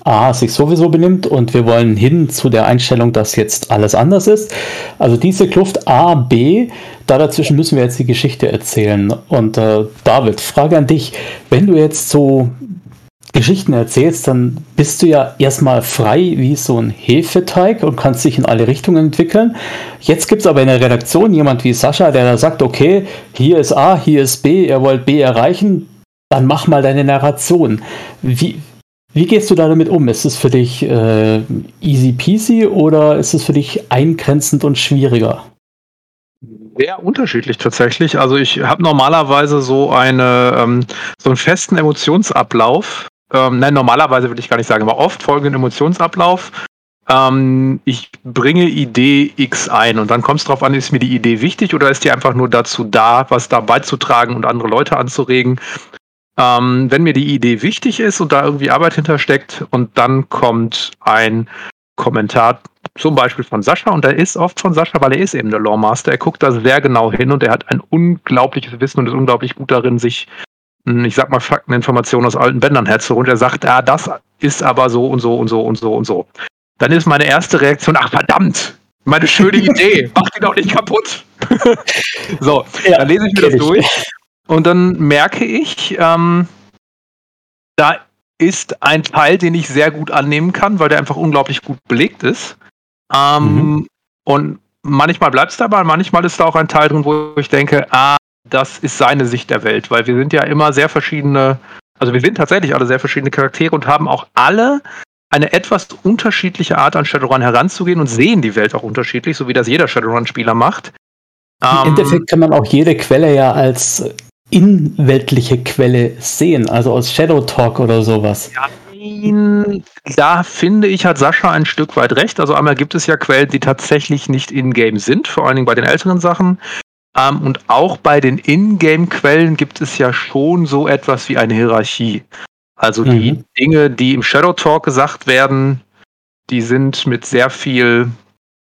A sich sowieso benimmt und wir wollen hin zu der Einstellung, dass jetzt alles anders ist. Also diese Kluft A, B, da dazwischen müssen wir jetzt die Geschichte erzählen. Und äh, David, Frage an dich, wenn du jetzt so Geschichten erzählst, dann bist du ja erstmal frei wie so ein Hefeteig und kannst dich in alle Richtungen entwickeln. Jetzt gibt es aber in der Redaktion jemand wie Sascha, der da sagt, okay, hier ist A, hier ist B, ihr wollt B erreichen, dann mach mal deine Narration. Wie, wie gehst du da damit um? Ist es für dich äh, easy peasy oder ist es für dich eingrenzend und schwieriger?
Sehr unterschiedlich tatsächlich. Also ich habe normalerweise so eine ähm, so einen festen Emotionsablauf, ähm, nein, normalerweise würde ich gar nicht sagen, aber oft folgenden Emotionsablauf. Ähm, ich bringe Idee X ein und dann kommt es darauf an, ist mir die Idee wichtig oder ist die einfach nur dazu da, was da beizutragen und andere Leute anzuregen. Ähm, wenn mir die Idee wichtig ist und da irgendwie Arbeit hintersteckt und dann kommt ein Kommentar zum Beispiel von Sascha und der ist oft von Sascha, weil er ist eben der Lawmaster. Er guckt da sehr genau hin und er hat ein unglaubliches Wissen und ist unglaublich gut darin, sich ich sag mal, Fakteninformationen aus alten Bändern herzuholen. Er sagt, ja, das ist aber so und so und so und so und so. Dann ist meine erste Reaktion, ach verdammt, meine schöne Idee, mach die doch nicht kaputt. so, ja, dann lese ich mir das ich. durch und dann merke ich, ähm, da ist ein Teil, den ich sehr gut annehmen kann, weil der einfach unglaublich gut belegt ist. Ähm, mhm. Und manchmal bleibt es dabei, manchmal ist da auch ein Teil drin, wo ich denke, ah, das ist seine Sicht der Welt, weil wir sind ja immer sehr verschiedene, also wir sind tatsächlich alle sehr verschiedene Charaktere und haben auch alle eine etwas unterschiedliche Art an Shadowrun heranzugehen und sehen die Welt auch unterschiedlich, so wie das jeder Shadowrun-Spieler macht.
Im ähm, Endeffekt kann man auch jede Quelle ja als inweltliche Quelle sehen, also aus Shadow Talk oder sowas. Ja,
da finde ich, hat Sascha ein Stück weit recht. Also einmal gibt es ja Quellen, die tatsächlich nicht in-game sind, vor allen Dingen bei den älteren Sachen. Ähm, und auch bei den Ingame-Quellen gibt es ja schon so etwas wie eine Hierarchie. Also mhm. die Dinge, die im Shadow Talk gesagt werden, die sind mit sehr viel,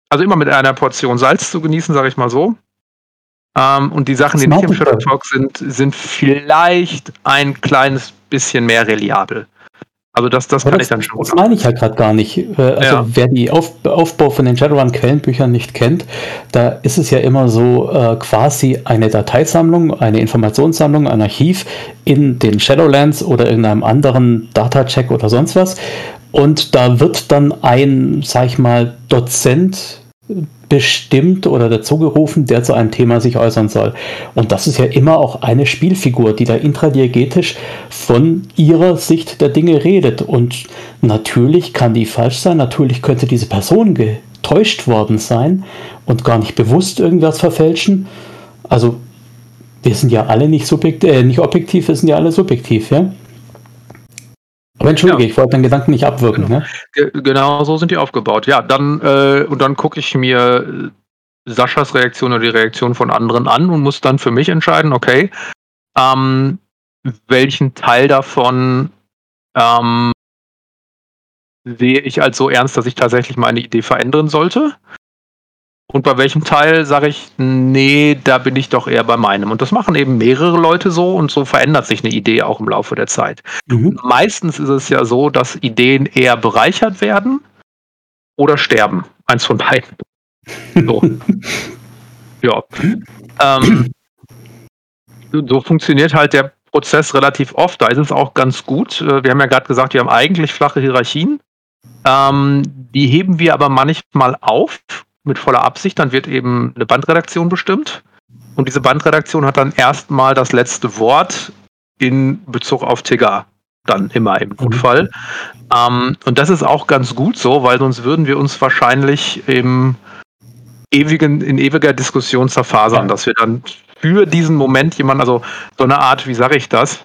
also immer mit einer Portion Salz zu genießen, sage ich mal so. Ähm, und die Sachen, die nicht im Shadow Talk sind, sind vielleicht ein kleines bisschen mehr reliabel. Also das, das kann
das,
ich dann schon.
Das meine ich ja gerade gar nicht. Äh, also ja. wer die Auf, Aufbau von den Shadowrun-Quellenbüchern nicht kennt, da ist es ja immer so äh, quasi eine Dateisammlung, eine Informationssammlung, ein Archiv in den Shadowlands oder irgendeinem anderen Data-Check oder sonst was. Und da wird dann ein, sag ich mal, Dozent bestimmt oder dazugerufen, der zu einem Thema sich äußern soll. Und das ist ja immer auch eine Spielfigur, die da intradiegetisch von ihrer Sicht der Dinge redet. Und natürlich kann die falsch sein, natürlich könnte diese Person getäuscht worden sein und gar nicht bewusst irgendwas verfälschen. Also wir sind ja alle nicht, subjektiv, äh, nicht objektiv, wir sind ja alle subjektiv, ja. Aber entschuldige, ja. ich wollte deinen Gedanken nicht abwirken.
Genau. Ne? genau so sind die aufgebaut. Ja, dann äh, und dann gucke ich mir Saschas Reaktion oder die Reaktion von anderen an und muss dann für mich entscheiden, okay, ähm, welchen Teil davon ähm, sehe ich als so ernst, dass ich tatsächlich meine Idee verändern sollte. Und bei welchem Teil sage ich, nee, da bin ich doch eher bei meinem. Und das machen eben mehrere Leute so und so verändert sich eine Idee auch im Laufe der Zeit. Mhm. Meistens ist es ja so, dass Ideen eher bereichert werden oder sterben. Eins von beiden. So. ja. Ähm, so funktioniert halt der Prozess relativ oft. Da ist es auch ganz gut. Äh, wir haben ja gerade gesagt, wir haben eigentlich flache Hierarchien. Ähm, die heben wir aber manchmal auf mit voller Absicht. Dann wird eben eine Bandredaktion bestimmt. Und diese Bandredaktion hat dann erstmal das letzte Wort in Bezug auf Tigger. Dann immer im Notfall. Mhm. Ähm, und das ist auch ganz gut so, weil sonst würden wir uns wahrscheinlich im ewigen, in ewiger Diskussion zerfasern, ja. dass wir dann für diesen Moment jemand, also so eine Art, wie sage ich das?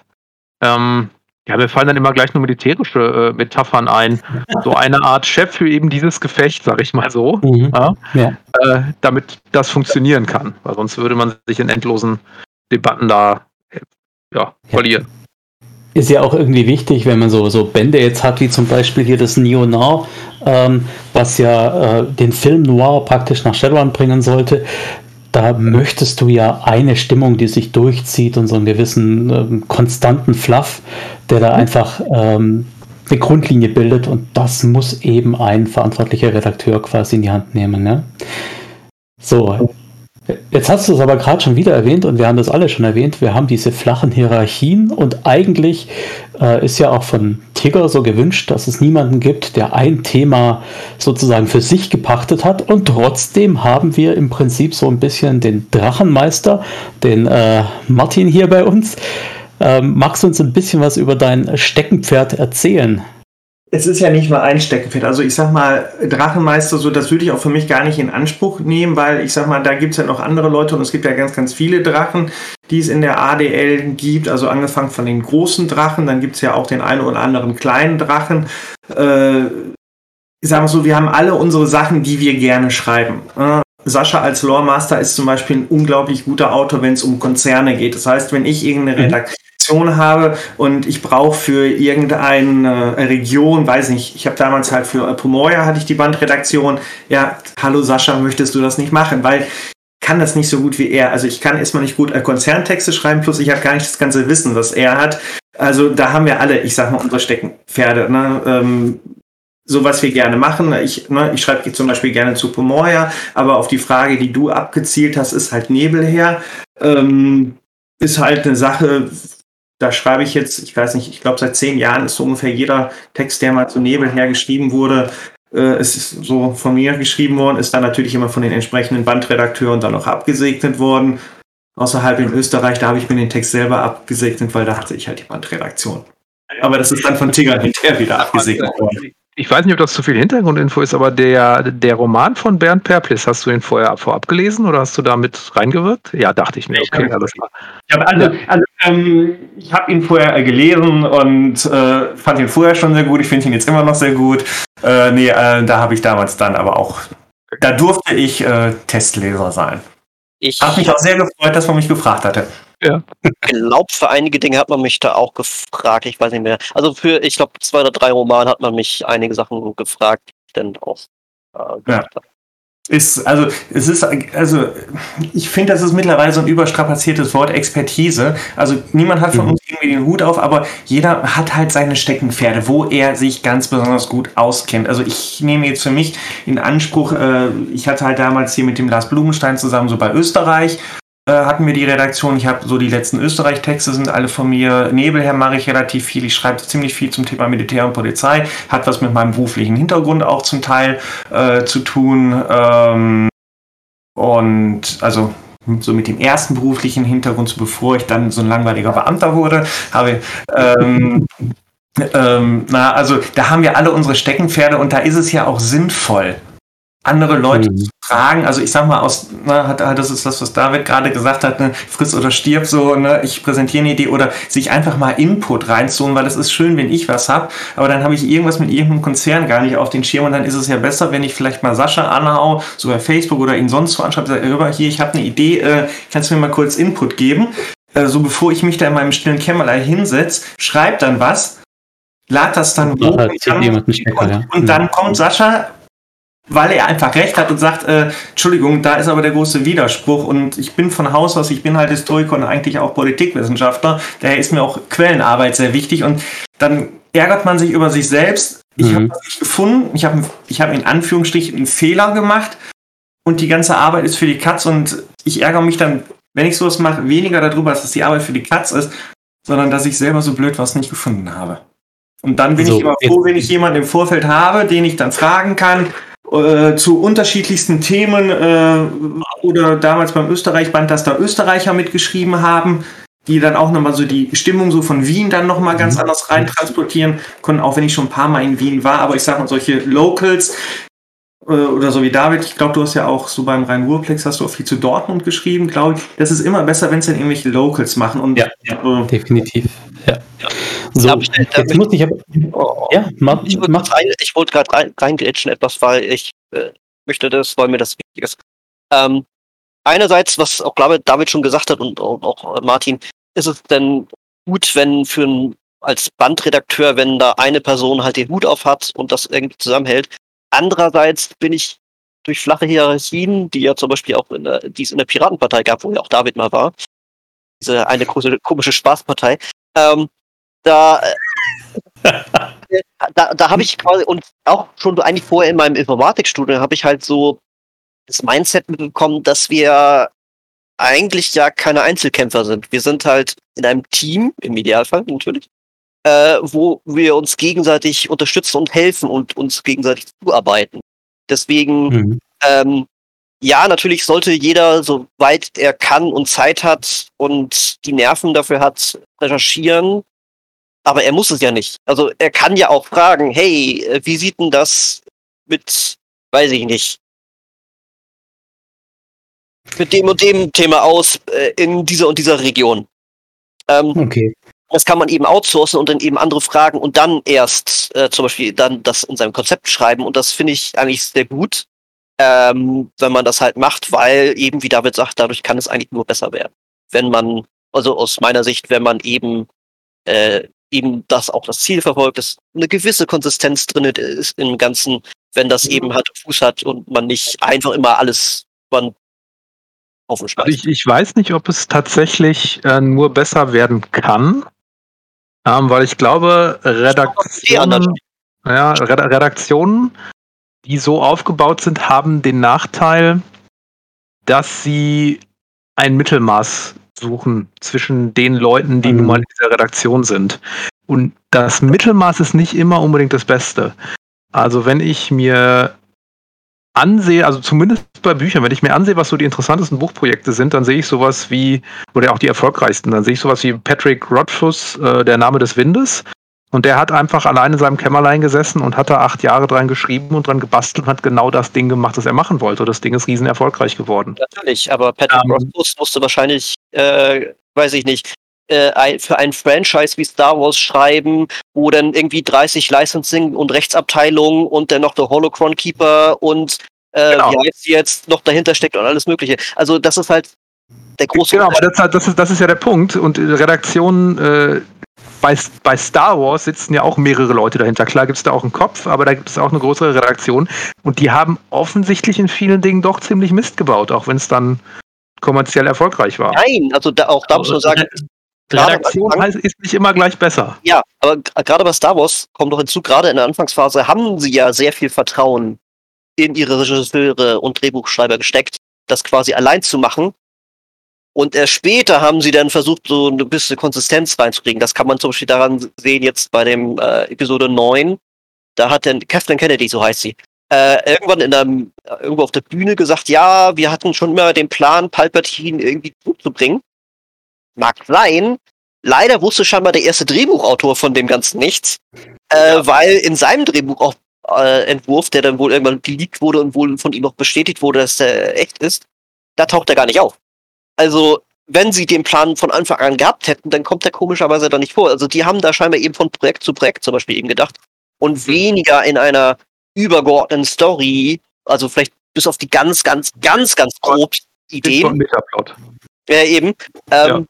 Ähm, ja, mir fallen dann immer gleich nur militärische äh, Metaphern ein. So eine Art Chef für eben dieses Gefecht, sag ich mal so, mhm. ja, ja. Äh, damit das funktionieren kann. Weil sonst würde man sich in endlosen Debatten da äh, ja, verlieren.
Ist ja auch irgendwie wichtig, wenn man so, so Bände jetzt hat, wie zum Beispiel hier das Neo-Noir, ähm, was ja äh, den Film Noir praktisch nach Shadowrun bringen sollte da möchtest du ja eine Stimmung, die sich durchzieht und so einen gewissen ähm, konstanten Fluff, der da einfach ähm, eine Grundlinie bildet und das muss eben ein verantwortlicher Redakteur quasi in die Hand nehmen. Ne? So, Jetzt hast du es aber gerade schon wieder erwähnt und wir haben das alle schon erwähnt. Wir haben diese flachen Hierarchien und eigentlich äh, ist ja auch von Tigger so gewünscht, dass es niemanden gibt, der ein Thema sozusagen für sich gepachtet hat. Und trotzdem haben wir im Prinzip so ein bisschen den Drachenmeister, den äh, Martin hier bei uns. Ähm, magst du uns ein bisschen was über dein Steckenpferd erzählen?
Es ist ja nicht mal ein Steckenpferd. Also ich sag mal, Drachenmeister, so das würde ich auch für mich gar nicht in Anspruch nehmen, weil ich sag mal, da gibt es ja noch andere Leute und es gibt ja ganz, ganz viele Drachen, die es in der ADL gibt. Also angefangen von den großen Drachen, dann gibt es ja auch den einen oder anderen kleinen Drachen. Äh, ich sag mal so, wir haben alle unsere Sachen, die wir gerne schreiben. Äh, Sascha als Loremaster ist zum Beispiel ein unglaublich guter Autor, wenn es um Konzerne geht. Das heißt, wenn ich irgendeine mhm. Redaktion Redaktion habe und ich brauche für irgendeine Region, weiß nicht, ich habe damals halt für Pomoria hatte ich die Bandredaktion. Ja, hallo Sascha, möchtest du das nicht machen? Weil kann das nicht so gut wie er. Also ich kann erstmal nicht gut Konzerntexte schreiben, plus ich habe gar nicht das ganze Wissen, was er hat. Also da haben wir alle, ich sag mal, unsere Steckenpferde. Ne? Ähm, so was wir gerne machen. Ich, ne, ich schreibe zum Beispiel gerne zu Pomoria, aber auf die Frage, die du abgezielt hast, ist halt Nebel her. Ähm, ist halt eine Sache, da schreibe ich jetzt, ich weiß nicht, ich glaube seit zehn Jahren ist so ungefähr jeder Text, der mal zu Nebel hergeschrieben wurde, äh, ist so von mir geschrieben worden, ist dann natürlich immer von den entsprechenden Bandredakteuren dann auch abgesegnet worden. Außerhalb in Österreich, da habe ich mir den Text selber abgesegnet, weil da hatte ich halt die Bandredaktion. Aber das ist dann von Tigger hinterher wieder abgesegnet worden
ich weiß nicht, ob das zu viel Hintergrundinfo ist, aber der, der Roman von Bernd Perplis, hast du ihn vorher vorab gelesen oder hast du da mit reingewirkt? Ja, dachte ich mir. Okay, alles klar.
Ich habe also, also, ähm, hab ihn vorher äh, gelesen und äh, fand ihn vorher schon sehr gut. Ich finde ihn jetzt immer noch sehr gut. Äh, nee, äh, da habe ich damals dann aber auch, da durfte ich äh, Testleser sein. Ich habe mich auch sehr gefreut, dass man mich gefragt hatte.
Ja. Glaubt, für einige Dinge hat man mich da auch gefragt, ich weiß nicht mehr. Also für, ich glaube, zwei oder drei Romane hat man mich einige Sachen gefragt, die ich dann auch
äh, ja. Ist, also, es ist, also, ich finde, das ist mittlerweile so ein überstrapaziertes Wort, Expertise. Also, niemand hat von mhm. uns irgendwie den Hut auf, aber jeder hat halt seine Steckenpferde, wo er sich ganz besonders gut auskennt. Also, ich nehme jetzt für mich in Anspruch, äh, ich hatte halt damals hier mit dem Lars Blumenstein zusammen so bei Österreich hatten wir die Redaktion. Ich habe so die letzten Österreich-Texte sind alle von mir. Nebelher mache ich relativ viel. Ich schreibe ziemlich viel zum Thema Militär und Polizei. Hat was mit meinem beruflichen Hintergrund auch zum Teil äh, zu tun. Ähm, und also so mit dem ersten beruflichen Hintergrund, bevor ich dann so ein langweiliger Beamter wurde, habe ähm, ähm, na, also da haben wir alle unsere Steckenpferde und da ist es ja auch sinnvoll, andere Leute mhm. zu fragen. Also ich sag mal, aus, na, das ist das, was David gerade gesagt hat, ne, friss oder stirb so, ne, ich präsentiere eine Idee oder sich einfach mal Input reinzuholen, weil es ist schön, wenn ich was habe, aber dann habe ich irgendwas mit irgendeinem Konzern gar nicht auf den Schirm und dann ist es ja besser, wenn ich vielleicht mal Sascha anhau, so bei Facebook oder ihn sonst so anschreibe, sage, hier, ich habe eine Idee, äh, kannst du mir mal kurz Input geben? Äh, so bevor ich mich da in meinem stillen Kämmerlein hinsetze, schreib dann was, lad das dann hoch und, und, und dann kommt Sascha weil er einfach recht hat und sagt, äh, Entschuldigung, da ist aber der große Widerspruch und ich bin von Haus aus, ich bin halt Historiker und eigentlich auch Politikwissenschaftler, daher ist mir auch Quellenarbeit sehr wichtig und dann ärgert man sich über sich selbst. Ich mhm. habe das nicht gefunden, ich habe ich hab in Anführungsstrichen einen Fehler gemacht und die ganze Arbeit ist für die Katz und ich ärgere mich dann, wenn ich sowas mache, weniger darüber, dass es die Arbeit für die Katz ist, sondern dass ich selber so blöd was nicht gefunden habe. Und dann bin so, ich immer froh, wenn ich jemanden im Vorfeld habe, den ich dann fragen kann, äh, zu unterschiedlichsten Themen äh, oder damals beim Österreich-Band, dass da Österreicher mitgeschrieben haben, die dann auch nochmal so die Stimmung so von Wien dann nochmal ganz mhm. anders rein transportieren konnten, auch wenn ich schon ein paar Mal in Wien war, aber ich sag mal, solche Locals äh, oder so wie David, ich glaube, du hast ja auch so beim Rhein-Ruhr-Plex hast du auch viel zu Dortmund geschrieben, glaube ich. Das ist immer besser, wenn es dann irgendwelche Locals machen. Und,
ja, ja äh, definitiv. Ja. So, ich, jetzt muss ich.
Oh, ja, mach, ich wollte gerade rein, reingrätschen etwas, weil ich äh, möchte das, weil mir das wichtig ist. Ähm, einerseits, was auch glaube David schon gesagt hat und, und auch Martin, ist es denn gut, wenn für ein als Bandredakteur, wenn da eine Person halt den Hut auf hat und das irgendwie zusammenhält. Andererseits bin ich durch flache Hierarchien, die ja zum Beispiel auch in der, die es in der Piratenpartei gab, wo ja auch David mal war, diese eine große, komische Spaßpartei, ähm, da, äh, da, da habe ich quasi, und auch schon eigentlich vorher in meinem Informatikstudium, habe ich halt so das Mindset mitbekommen, dass wir eigentlich ja keine Einzelkämpfer sind. Wir sind halt in einem Team, im Idealfall natürlich, äh, wo wir uns gegenseitig unterstützen und helfen und uns gegenseitig zuarbeiten. Deswegen, mhm. ähm, ja, natürlich sollte jeder, soweit er kann und Zeit hat und die Nerven dafür hat, recherchieren. Aber er muss es ja nicht. Also er kann ja auch fragen, hey, äh, wie sieht denn das mit, weiß ich nicht, mit dem und dem Thema aus äh, in dieser und dieser Region. Ähm, okay. Das kann man eben outsourcen und dann eben andere fragen und dann erst äh, zum Beispiel dann das in seinem Konzept schreiben. Und das finde ich eigentlich sehr gut, ähm, wenn man das halt macht, weil eben, wie David sagt, dadurch kann es eigentlich nur besser werden. Wenn man, also aus meiner Sicht, wenn man eben äh, eben das auch das Ziel verfolgt, dass eine gewisse Konsistenz drin ist im Ganzen, wenn das eben halt Fuß hat und man nicht einfach immer alles man
also ich, ich weiß nicht, ob es tatsächlich äh, nur besser werden kann, ähm, weil ich glaube, Redaktionen, ja, Redaktionen, die so aufgebaut sind, haben den Nachteil, dass sie ein Mittelmaß suchen zwischen den Leuten, die mhm. nun mal in dieser Redaktion sind. Und das Mittelmaß ist nicht immer unbedingt das Beste. Also wenn ich mir ansehe, also zumindest bei Büchern, wenn ich mir ansehe, was so die interessantesten Buchprojekte sind, dann sehe ich sowas wie, oder auch die erfolgreichsten, dann sehe ich sowas wie Patrick Rothfuss, äh, Der Name des Windes. Und der hat einfach allein in seinem Kämmerlein gesessen und hat da acht Jahre dran geschrieben und dran gebastelt und hat genau das Ding gemacht, das er machen wollte. Und das Ding ist riesen erfolgreich geworden.
Natürlich, aber Patrick um, ähm. Rothfuss musste wahrscheinlich, äh, weiß ich nicht, äh, für ein Franchise wie Star Wars schreiben, wo dann irgendwie 30 Licensing- und Rechtsabteilungen und dann noch der Holocron Keeper und äh, genau. wie heißt jetzt noch dahinter steckt und alles Mögliche. Also das ist halt der große.
Genau, aber das, das, ist, das ist ja der Punkt. Und Redaktionen äh, bei, bei Star Wars sitzen ja auch mehrere Leute dahinter. Klar gibt es da auch einen Kopf, aber da gibt es auch eine größere Redaktion. Und die haben offensichtlich in vielen Dingen doch ziemlich Mist gebaut, auch wenn es dann kommerziell erfolgreich war.
Nein, also da, auch da muss man sagen,
Redaktion heißt, ist nicht immer gleich besser.
Ja, aber gerade bei Star Wars kommt doch hinzu, gerade in der Anfangsphase haben sie ja sehr viel Vertrauen in ihre Regisseure und Drehbuchschreiber gesteckt, das quasi allein zu machen. Und erst später haben sie dann versucht, so eine bisschen Konsistenz reinzukriegen. Das kann man zum Beispiel daran sehen, jetzt bei dem äh, Episode 9. Da hat dann Kathleen Kennedy, so heißt sie, äh, irgendwann in einem, irgendwo auf der Bühne gesagt, ja, wir hatten schon immer den Plan, Palpatine irgendwie zurückzubringen. Mag sein. Leider wusste scheinbar der erste Drehbuchautor von dem Ganzen nichts, äh, ja. weil in seinem Drehbuch auch äh, Entwurf, der dann wohl irgendwann geleakt wurde und wohl von ihm auch bestätigt wurde, dass er echt ist, da taucht er gar nicht auf. Also, wenn sie den Plan von Anfang an gehabt hätten, dann kommt er komischerweise da nicht vor. Also, die haben da scheinbar eben von Projekt zu Projekt zum Beispiel eben gedacht und weniger in einer übergeordneten Story, also vielleicht bis auf die ganz, ganz, ganz, ganz grob Ideen. Ja, eben. Ähm, ja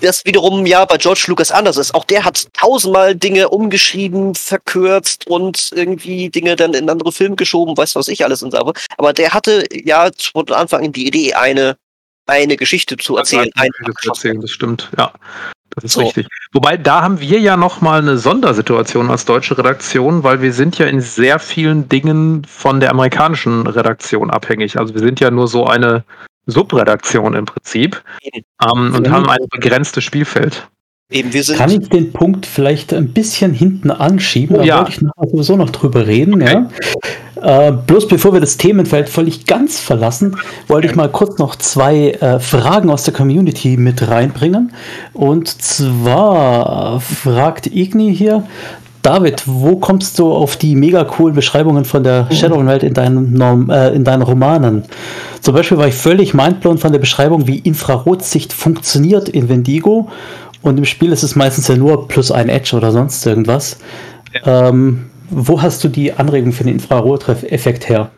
das wiederum ja bei George Lucas anders ist. Auch der hat tausendmal Dinge umgeschrieben, verkürzt und irgendwie Dinge dann in andere Filme geschoben, weiß was ich alles und so. Aber der hatte ja von Anfang an die Idee, eine, eine Geschichte zu erzählen. Eine Geschichte
zu erzählen, das stimmt, ja. Das ist so. richtig. Wobei, da haben wir ja nochmal eine Sondersituation als deutsche Redaktion, weil wir sind ja in sehr vielen Dingen von der amerikanischen Redaktion abhängig. Also wir sind ja nur so eine Subredaktion im Prinzip ähm, und haben ein begrenztes Spielfeld.
Eben, wir sind Kann ich den Punkt vielleicht ein bisschen hinten anschieben? Da ja. wollte ich nachher sowieso noch drüber reden. Okay. Ja. Äh, bloß bevor wir das Themenfeld völlig ganz verlassen, wollte ich mal kurz noch zwei äh, Fragen aus der Community mit reinbringen. Und zwar fragt Igni hier, David, wo kommst du auf die mega coolen Beschreibungen von der Shadowrun-Welt in, deinen, äh, in deinen Romanen? Zum Beispiel war ich völlig mindblown von der Beschreibung, wie Infrarotsicht funktioniert in Vendigo. Und im Spiel ist es meistens ja nur plus ein Edge oder sonst irgendwas. Ja. Ähm, wo hast du die Anregung für den Infrarot-Effekt her?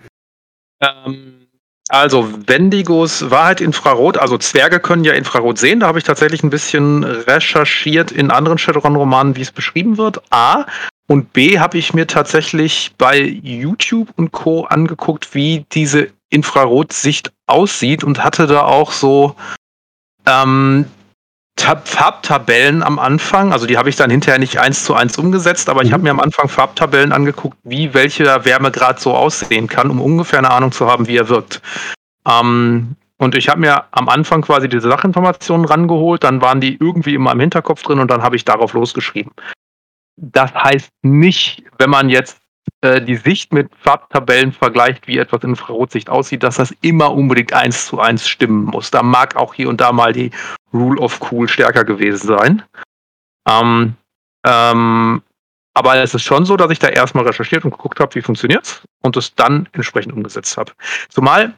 Ähm, also Wendigos Wahrheit Infrarot, also Zwerge können ja Infrarot sehen. Da habe ich tatsächlich ein bisschen recherchiert in anderen Shadowrun-Romanen, wie es beschrieben wird. A. Und B habe ich mir tatsächlich bei YouTube und Co. angeguckt, wie diese Infrarotsicht aussieht und hatte da auch so ähm, Farbtabellen am Anfang, also die habe ich dann hinterher nicht eins zu eins umgesetzt, aber ich habe mhm. mir am Anfang Farbtabellen angeguckt, wie welcher Wärmegrad so aussehen kann, um ungefähr eine Ahnung zu haben, wie er wirkt. Ähm, und ich habe mir am Anfang quasi diese Sachinformationen rangeholt, dann waren die irgendwie immer im Hinterkopf drin und dann habe ich darauf losgeschrieben. Das heißt nicht, wenn man jetzt äh, die Sicht mit Farbtabellen vergleicht, wie etwas in Infrarotsicht aussieht, dass das immer unbedingt eins zu eins stimmen muss. Da mag auch hier und da mal die Rule of Cool stärker gewesen sein. Ähm, ähm, aber es ist schon so, dass ich da erstmal recherchiert und geguckt habe, wie funktioniert es und es dann entsprechend umgesetzt habe. Zumal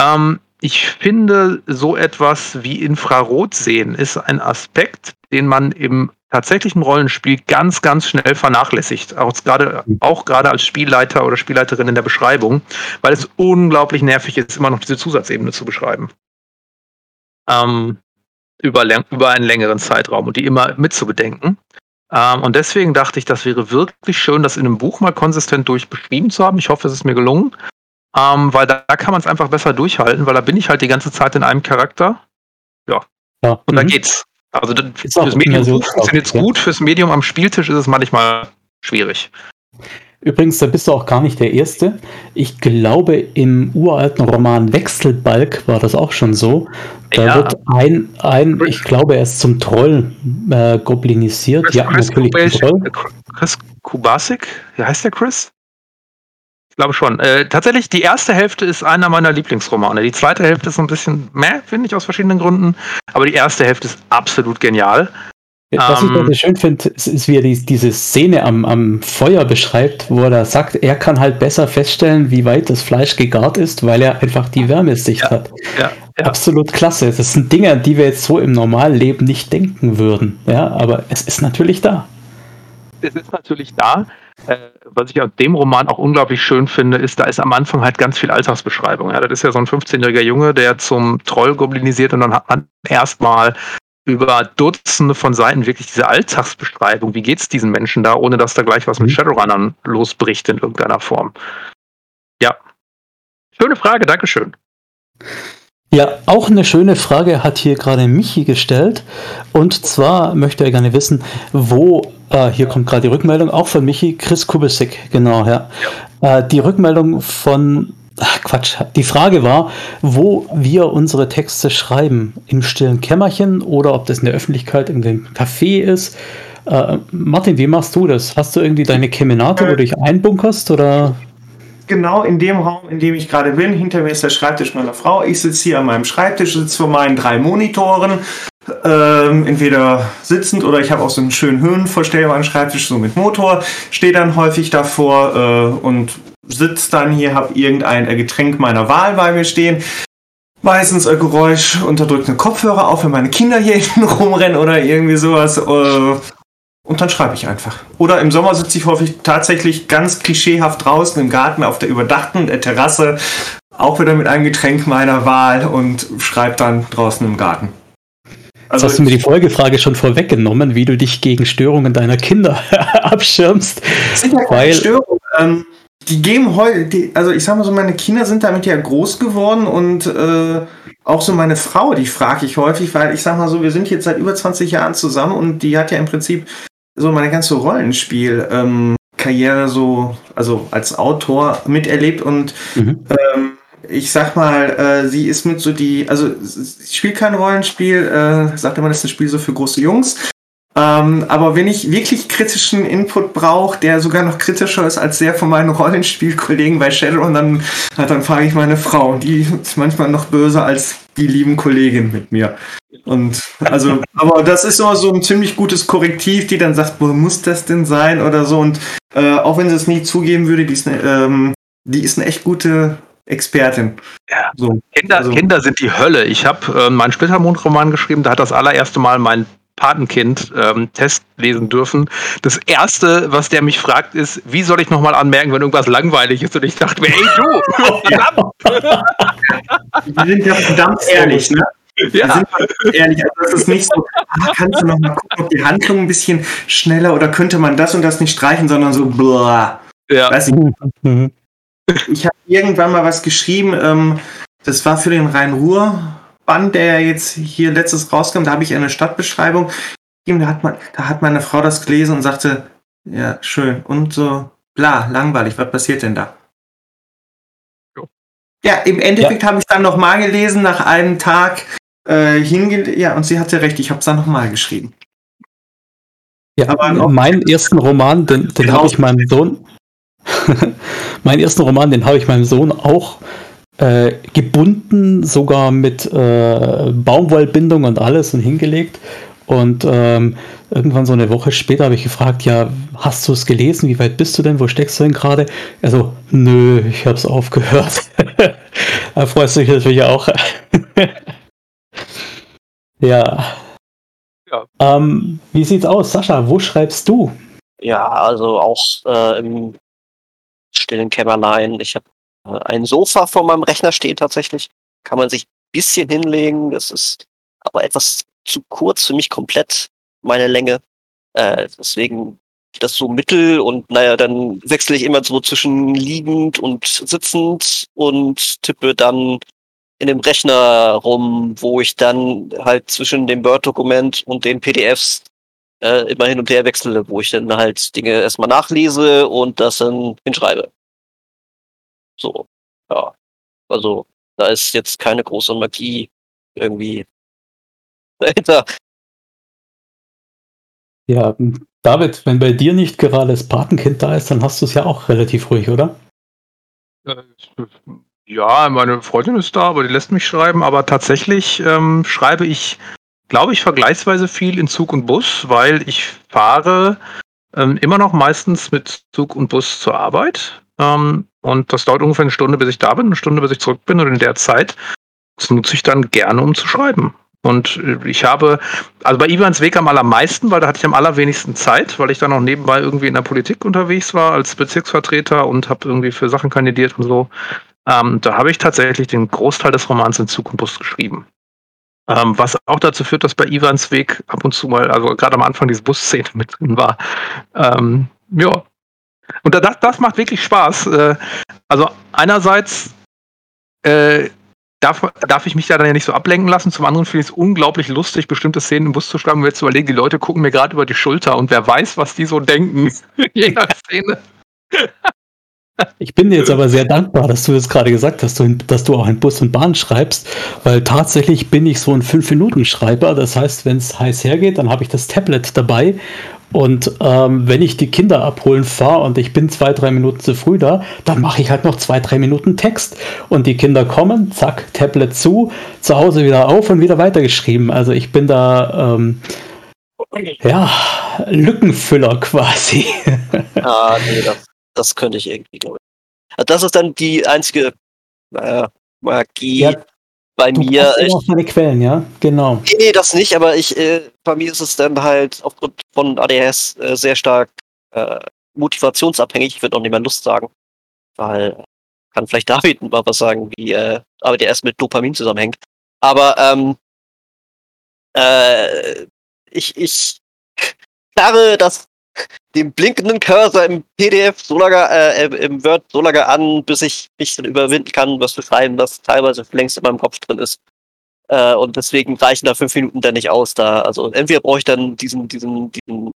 ähm, ich finde, so etwas wie Infrarot sehen ist ein Aspekt, den man im tatsächlichen Rollenspiel ganz, ganz schnell vernachlässigt. Auch gerade, auch gerade als Spielleiter oder Spielleiterin in der Beschreibung, weil es unglaublich nervig ist, immer noch diese Zusatzebene zu beschreiben. Ähm, über, über einen längeren Zeitraum und die immer mitzubedenken. Ähm, und deswegen dachte ich, das wäre wirklich schön, das in einem Buch mal konsistent durchbeschrieben zu haben. Ich hoffe, es ist mir gelungen. Ähm, weil da, da kann man es einfach besser durchhalten, weil da bin ich halt die ganze Zeit in einem Charakter. Ja. ja. Und mhm. da geht's. Also das, fürs Medium so funktioniert es gut, fürs Medium am Spieltisch ist es manchmal schwierig.
Übrigens, da bist du auch gar nicht der Erste. Ich glaube, im uralten Roman Wechselbalg war das auch schon so. Da ja. wird ein, ein, ich glaube, er ist zum Troll äh, goblinisiert.
Chris,
ja,
Chris natürlich. Chris Kubasik? Wie heißt der Chris? Ich glaube schon. Äh, tatsächlich, die erste Hälfte ist einer meiner Lieblingsromane. Die zweite Hälfte ist so ein bisschen mehr, finde ich, aus verschiedenen Gründen. Aber die erste Hälfte ist absolut genial.
Was ich ähm, schön finde, ist, ist, wie er die, diese Szene am, am Feuer beschreibt, wo er da sagt, er kann halt besser feststellen, wie weit das Fleisch gegart ist, weil er einfach die Wärmesicht ja, hat. Ja, ja. Absolut klasse. Das sind Dinge, die wir jetzt so im Normalleben nicht denken würden. Ja, aber es ist natürlich da.
Es ist natürlich da. Äh, was ich aus dem Roman auch unglaublich schön finde, ist, da ist am Anfang halt ganz viel Alltagsbeschreibung. Ja, das ist ja so ein 15-jähriger Junge, der zum Troll goblinisiert und dann hat man erstmal über Dutzende von Seiten wirklich diese Alltagsbeschreibung. Wie geht es diesen Menschen da, ohne dass da gleich was mit mhm. Shadowrunnern losbricht in irgendeiner Form? Ja. Schöne Frage, Dankeschön.
Ja, auch eine schöne Frage hat hier gerade Michi gestellt. Und zwar möchte er gerne wissen, wo, äh, hier kommt gerade die Rückmeldung, auch von Michi, Chris Kubisek, genau, ja. Äh, die Rückmeldung von Ach Quatsch. Die Frage war, wo wir unsere Texte schreiben. Im stillen Kämmerchen oder ob das in der Öffentlichkeit in dem Café ist. Äh, Martin, wie machst du das? Hast du irgendwie deine Kemenate, wo du dich einbunkerst oder?
Genau in dem Raum, in dem ich gerade bin. Hinter mir ist der Schreibtisch meiner Frau. Ich sitze hier an meinem Schreibtisch, sitze vor meinen drei Monitoren. Ähm, entweder sitzend oder ich habe auch so einen schönen höhenverstellbaren Schreibtisch, so mit Motor, stehe dann häufig davor äh, und sitze dann hier, habe irgendein Getränk meiner Wahl bei mir stehen. Meistens ein Geräusch unterdrückte Kopfhörer auf, wenn meine Kinder hier hinten rumrennen oder irgendwie sowas. Äh, und dann schreibe ich einfach. Oder im Sommer sitze ich häufig tatsächlich ganz klischeehaft draußen im Garten auf der überdachten der Terrasse, auch wieder mit einem Getränk meiner Wahl und schreibe dann draußen im Garten.
Also Jetzt hast du mir die Folgefrage schon vorweggenommen, wie du dich gegen Störungen deiner Kinder abschirmst.
Das sind ja keine Störungen. Ähm, die geben heute, also ich sag mal so, meine Kinder sind damit ja groß geworden und äh, auch so meine Frau, die frage ich häufig, weil ich sag mal so, wir sind jetzt seit über 20 Jahren zusammen und die hat ja im Prinzip so meine ganze Rollenspiel-Karriere ähm, so, also als Autor miterlebt und mhm. ähm, ich sag mal, äh, sie ist mit so die, also sie spielt kein Rollenspiel, äh, sagt immer, das ist ein Spiel so für große Jungs. Ähm, aber wenn ich wirklich kritischen Input brauche, der sogar noch kritischer ist als der von meinen Rollenspielkollegen bei Shadowrun, dann, dann frage ich meine Frau. Die ist manchmal noch böser als die lieben Kolleginnen mit mir. Und also, aber das ist immer so ein ziemlich gutes Korrektiv, die dann sagt, wo muss das denn sein oder so. Und äh, auch wenn sie es nie zugeben würde, die ist eine, ähm, die ist eine echt gute Expertin.
Ja. So, Kinder, also. Kinder sind die Hölle. Ich habe äh, meinen Splittermond-Roman geschrieben, da hat das allererste Mal mein Patenkind ähm, Test lesen dürfen. Das erste, was der mich fragt, ist, wie soll ich nochmal anmerken, wenn irgendwas langweilig ist? Und ich dachte mir, ey du,
verdammt! Die sind ja verdammt ehrlich, ne? Ja. Sind ehrlich, also das ist nicht so, ah, kannst du noch mal gucken, ob die Handlung ein bisschen schneller oder könnte man das und das nicht streichen, sondern so, blah. Ja. Weiß ich mhm. Ich habe irgendwann mal was geschrieben, ähm, das war für den Rhein-Ruhr Band, der jetzt hier letztes rauskam, da habe ich eine Stadtbeschreibung. Da hat, man, da hat meine Frau das gelesen und sagte, ja, schön. Und so, bla, langweilig, was passiert denn da? Ja, im Endeffekt ja. habe ich dann nochmal gelesen, nach einem Tag äh, hingelegt. Ja, und sie hatte recht, ich habe es dann nochmal geschrieben.
Ja, aber meinen ersten Roman, den, den habe ich meinem Sohn. Meinen ersten Roman, den habe ich meinem Sohn auch äh, gebunden, sogar mit äh, Baumwollbindung und alles und hingelegt. Und ähm, irgendwann so eine Woche später habe ich gefragt, ja, hast du es gelesen? Wie weit bist du denn? Wo steckst du denn gerade? Also, nö, ich habe es aufgehört. da freust du dich natürlich auch. ja. ja. Ähm, wie sieht's aus, Sascha? Wo schreibst du?
Ja, also auch äh, im stillen Kämmerlein. Ich habe äh, ein Sofa vor meinem Rechner stehen tatsächlich. Kann man sich ein bisschen hinlegen. Das ist aber etwas zu kurz für mich komplett, meine Länge. Äh, deswegen das so mittel und naja, dann wechsle ich immer so zwischen liegend und sitzend und tippe dann in dem Rechner rum, wo ich dann halt zwischen dem Word-Dokument und den PDFs äh, immer hin und her wechsle, wo ich dann halt Dinge erstmal nachlese und das dann hinschreibe. So, ja. Also, da ist jetzt keine große Magie irgendwie dahinter.
Ja, David, wenn bei dir nicht gerade das Patenkind da ist, dann hast du es ja auch relativ ruhig, oder?
Ja, meine Freundin ist da, aber die lässt mich schreiben. Aber tatsächlich ähm, schreibe ich, glaube ich, vergleichsweise viel in Zug und Bus, weil ich fahre ähm, immer noch meistens mit Zug und Bus zur Arbeit. Ähm, und das dauert ungefähr eine Stunde, bis ich da bin, eine Stunde, bis ich zurück bin. Und in der Zeit, das nutze ich dann gerne, um zu schreiben. Und äh, ich habe, also bei Ivans Weg am allermeisten, weil da hatte ich am allerwenigsten Zeit, weil ich dann auch nebenbei irgendwie in der Politik unterwegs war als Bezirksvertreter und habe irgendwie für Sachen kandidiert und so. Ähm, da habe ich tatsächlich den Großteil des Romans in Zug und Bus geschrieben. Ähm, was auch dazu führt, dass bei Ivans Weg ab und zu mal, also gerade am Anfang diese Busszene mit drin war. Ähm, ja, und das, das macht wirklich Spaß. Äh, also einerseits äh, darf, darf ich mich da dann ja nicht so ablenken lassen. Zum anderen finde ich es unglaublich lustig, bestimmte Szenen im Bus zu schreiben, um jetzt zu überlegen, die Leute gucken mir gerade über die Schulter und wer weiß, was die so denken. Je nach Szene.
Ich bin dir jetzt aber sehr dankbar, dass du jetzt gerade gesagt hast, dass du auch in Bus und Bahn schreibst, weil tatsächlich bin ich so ein 5-Minuten-Schreiber. Das heißt, wenn es heiß hergeht, dann habe ich das Tablet dabei und ähm, wenn ich die Kinder abholen fahre und ich bin zwei, drei Minuten zu früh da, dann mache ich halt noch zwei, drei Minuten Text. Und die Kinder kommen, zack, Tablet zu, zu Hause wieder auf und wieder weitergeschrieben. Also ich bin da, ähm, ja, Lückenfüller quasi.
ah, nee, das, das könnte ich irgendwie, glaube ich. Also das ist dann die einzige äh, Magie, ja, bei du mir.
Ich, auch deine Quellen, ja, genau.
Nee, nee, das nicht, aber ich, äh, bei mir ist es dann halt aufgrund von ADHS äh, sehr stark äh, motivationsabhängig. Ich würde auch nicht mehr Lust sagen, weil kann vielleicht David mal was sagen, wie äh, ADHS mit Dopamin zusammenhängt. Aber ähm, äh, ich, ich starre das den blinkenden Cursor im PDF so lange, äh, im Word so lange an, bis ich mich dann überwinden kann, was zu schreiben, was teilweise längst in meinem Kopf drin ist. Äh, und deswegen reichen da fünf Minuten dann nicht aus. Da, also entweder brauche ich dann diesen, diesen, diesen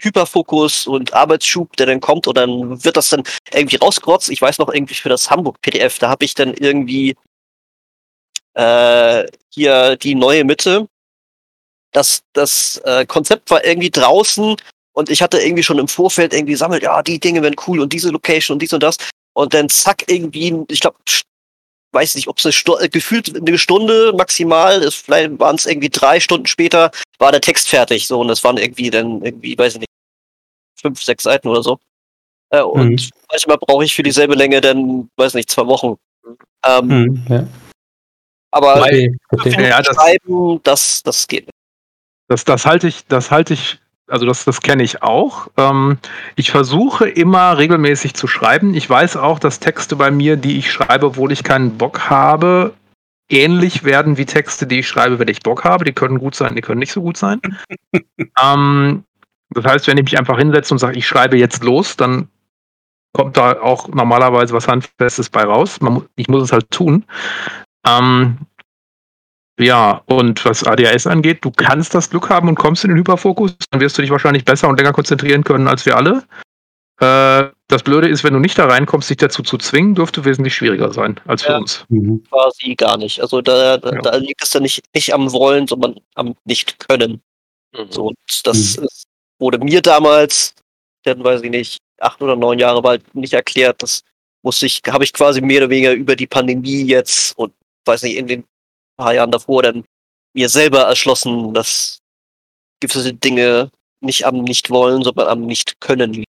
Hyperfokus und Arbeitsschub, der dann kommt, oder dann wird das dann irgendwie rausgerotzt. Ich weiß noch irgendwie für das Hamburg-PDF, da habe ich dann irgendwie äh, hier die neue Mitte. Das, das äh, Konzept war irgendwie draußen und ich hatte irgendwie schon im Vorfeld irgendwie sammelt, ja, die Dinge werden cool und diese Location und dies und das. Und dann zack, irgendwie, ich glaube, weiß nicht, ob es eine Stunde, gefühlt eine Stunde maximal, ist, vielleicht waren es irgendwie drei Stunden später, war der Text fertig. So, und es waren irgendwie dann irgendwie, weiß ich nicht, fünf, sechs Seiten oder so. Äh, und mhm. manchmal brauche ich für dieselbe Länge dann, weiß nicht, zwei Wochen. Ähm, mhm, ja. Aber Weil, ja, das, schreiben, das, das geht nicht.
Das, das halte ich, das halte ich also das, das kenne ich auch. Ähm, ich versuche immer regelmäßig zu schreiben. Ich weiß auch, dass Texte bei mir, die ich schreibe, obwohl ich keinen Bock habe, ähnlich werden wie Texte, die ich schreibe, wenn ich Bock habe. Die können gut sein, die können nicht so gut sein. ähm, das heißt, wenn ich mich einfach hinsetze und sage, ich schreibe jetzt los, dann kommt da auch normalerweise was Handfestes bei raus. Man, ich muss es halt tun. Ähm, ja, und was ADHS angeht, du kannst das Glück haben und kommst in den Hyperfokus, dann wirst du dich wahrscheinlich besser und länger konzentrieren können als wir alle. Äh, das Blöde ist, wenn du nicht da reinkommst, dich dazu zu zwingen, dürfte wesentlich schwieriger sein als für ja, uns.
Mhm. Quasi gar nicht. Also da, da, ja. da, liegt es dann nicht, nicht am Wollen, sondern am Nicht-Können. Mhm. So, und das mhm. ist, wurde mir damals, dann weiß ich nicht, acht oder neun Jahre bald nicht erklärt. Das musste ich, habe ich quasi mehr oder weniger über die Pandemie jetzt und weiß nicht, in den paar Jahren davor dann mir selber erschlossen, dass gewisse Dinge nicht am Nicht-Wollen, sondern am Nicht-Können liegen.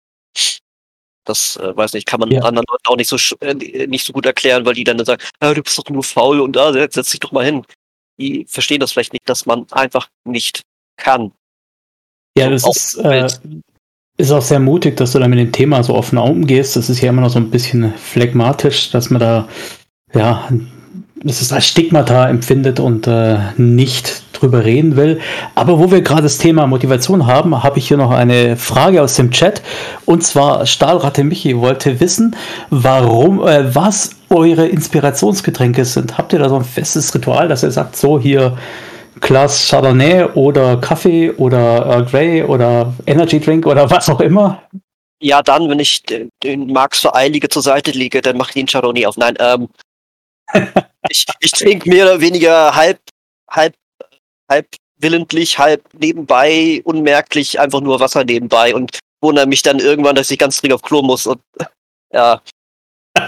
Das, äh, weiß nicht, kann man ja. anderen Leuten auch nicht so, äh, nicht so gut erklären, weil die dann sagen, ah, du bist doch nur faul und da, ah, setz dich doch mal hin. Die verstehen das vielleicht nicht, dass man einfach nicht kann.
Ja, das ist, äh, ist auch sehr mutig, dass du da mit dem Thema so offen umgehst. Das ist ja immer noch so ein bisschen phlegmatisch, dass man da ja dass es als Stigmata empfindet und äh, nicht drüber reden will. Aber wo wir gerade das Thema Motivation haben, habe ich hier noch eine Frage aus dem Chat. Und zwar Stahlratte Michi wollte wissen, warum, äh, was eure Inspirationsgetränke sind. Habt ihr da so ein festes Ritual, dass ihr sagt, so hier Glas Chardonnay oder Kaffee oder Earl Grey oder Energy Drink oder was auch immer?
Ja, dann, wenn ich den Max für Eilige zur Seite liege, dann mache ich den Chardonnay auf. Nein, ähm, ich, ich trinke mehr oder weniger halb, halb, halb willentlich, halb nebenbei, unmerklich einfach nur Wasser nebenbei und wundere mich dann irgendwann, dass ich ganz dringend auf Klo muss und ja.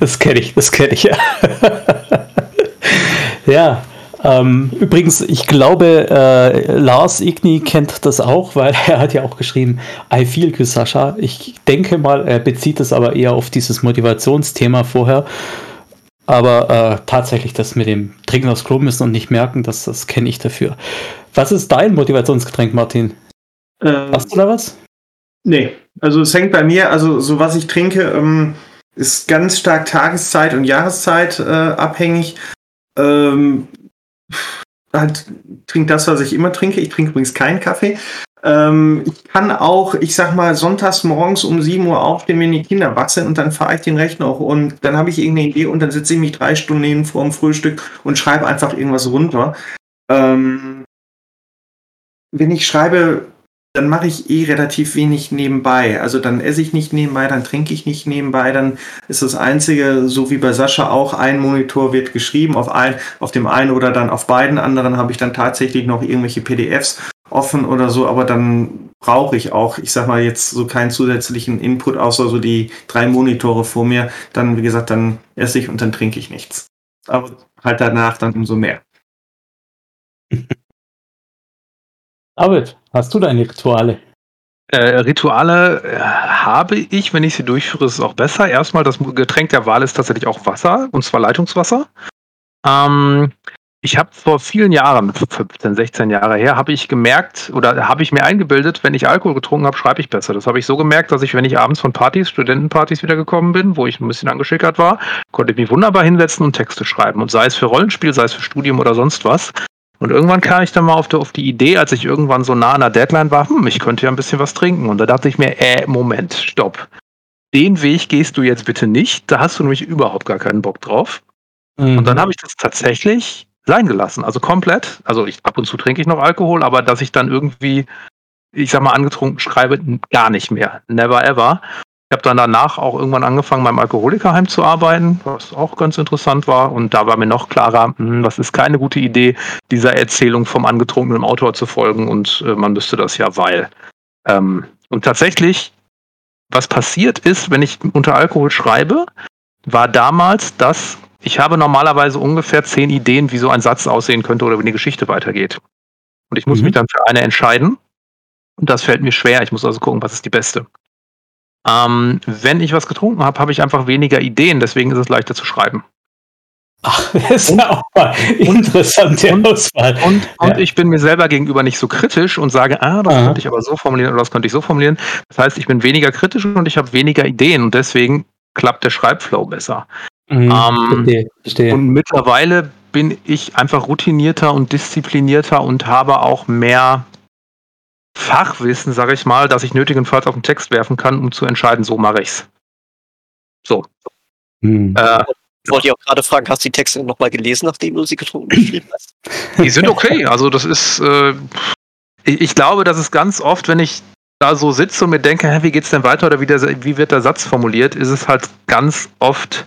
Das kenne ich, das kenne ich ja. ja. Ähm, übrigens, ich glaube, äh, Lars Igni kennt das auch, weil er hat ja auch geschrieben, I feel you, Sascha. Ich denke mal, er bezieht es aber eher auf dieses Motivationsthema vorher. Aber äh, tatsächlich das mit dem Trinken aufs Klo müssen und nicht merken, das, das kenne ich dafür. Was ist dein Motivationsgetränk, Martin? Ähm, Hast du da was?
Nee, also es hängt bei mir, also so was ich trinke, ähm, ist ganz stark Tageszeit und Jahreszeit äh, abhängig. Ähm, halt, trinke das, was ich immer trinke. Ich trinke übrigens keinen Kaffee. Ähm, ich kann auch, ich sag mal, sonntags morgens um 7 Uhr aufstehen, wenn die Kinder wach sind und dann fahre ich den Rechner hoch und dann habe ich irgendeine Idee und dann sitze ich mich drei Stunden neben vor dem Frühstück und schreibe einfach irgendwas runter. Ähm, wenn ich schreibe, dann mache ich eh relativ wenig nebenbei. Also dann esse ich nicht nebenbei, dann trinke ich nicht nebenbei, dann ist das Einzige, so wie bei Sascha auch, ein Monitor wird geschrieben, auf, ein, auf dem einen oder dann auf beiden anderen habe ich dann tatsächlich noch irgendwelche PDFs offen oder so, aber dann brauche ich auch, ich sag mal jetzt so keinen zusätzlichen Input, außer so die drei Monitore vor mir. Dann, wie gesagt, dann esse ich und dann trinke ich nichts. Aber halt danach dann umso mehr.
David, hast du deine Rituale?
Äh, Rituale äh, habe ich, wenn ich sie durchführe, ist es auch besser. Erstmal, das Getränk der Wahl ist tatsächlich auch Wasser, und zwar Leitungswasser. Ähm, ich habe vor vielen Jahren, 15, 16 Jahre her, habe ich gemerkt oder habe ich mir eingebildet, wenn ich Alkohol getrunken habe, schreibe ich besser. Das habe ich so gemerkt, dass ich, wenn ich abends von Partys, Studentenpartys wiedergekommen bin, wo ich ein bisschen angeschickert war, konnte ich mich wunderbar hinsetzen und Texte schreiben. Und sei es für Rollenspiel, sei es für Studium oder sonst was. Und irgendwann kam ich dann mal auf die, auf die Idee, als ich irgendwann so nah an der Deadline war, hm, ich könnte ja ein bisschen was trinken. Und da dachte ich mir, äh, Moment, stopp. Den Weg gehst du jetzt bitte nicht. Da hast du nämlich überhaupt gar keinen Bock drauf. Mhm. Und dann habe ich das tatsächlich sein gelassen. Also komplett. Also ich, ab und zu trinke ich noch Alkohol, aber dass ich dann irgendwie, ich sag mal, angetrunken schreibe, gar nicht mehr. Never ever. Ich habe dann danach auch irgendwann angefangen, beim Alkoholikerheim zu arbeiten, was auch ganz interessant war. Und da war mir noch klarer, hm, das ist keine gute Idee, dieser Erzählung vom angetrunkenen Autor zu folgen und äh, man müsste das ja, weil. Ähm, und tatsächlich, was passiert ist, wenn ich unter Alkohol schreibe, war damals, dass ich habe normalerweise ungefähr zehn Ideen, wie so ein Satz aussehen könnte oder wie eine Geschichte weitergeht. Und ich muss mhm. mich dann für eine entscheiden. Und das fällt mir schwer. Ich muss also gucken, was ist die beste. Ähm, wenn ich was getrunken habe, habe ich einfach weniger Ideen. Deswegen ist es leichter zu schreiben.
Ach, das ist ja auch mal interessante
und, Auswahl. Und, und ja. ich bin mir selber gegenüber nicht so kritisch und sage, ah, das Aha. könnte ich aber so formulieren oder das könnte ich so formulieren. Das heißt, ich bin weniger kritisch und ich habe weniger Ideen und deswegen klappt der Schreibflow besser. Mhm, ähm, verstehe, verstehe. Und mittlerweile bin ich einfach routinierter und disziplinierter und habe auch mehr Fachwissen, sage ich mal, dass ich nötigenfalls auf den Text werfen kann, um zu entscheiden, so mache ich's. So.
Hm. Äh, wollte ich auch gerade fragen, hast du die Texte nochmal gelesen, nachdem du sie getrunken geschrieben hast?
Die sind okay. Also das ist, äh, ich, ich, glaube, das ist ganz oft, wenn ich da so sitze und mir denke, hä, wie geht's denn weiter oder wie, der, wie wird der Satz formuliert, ist es halt ganz oft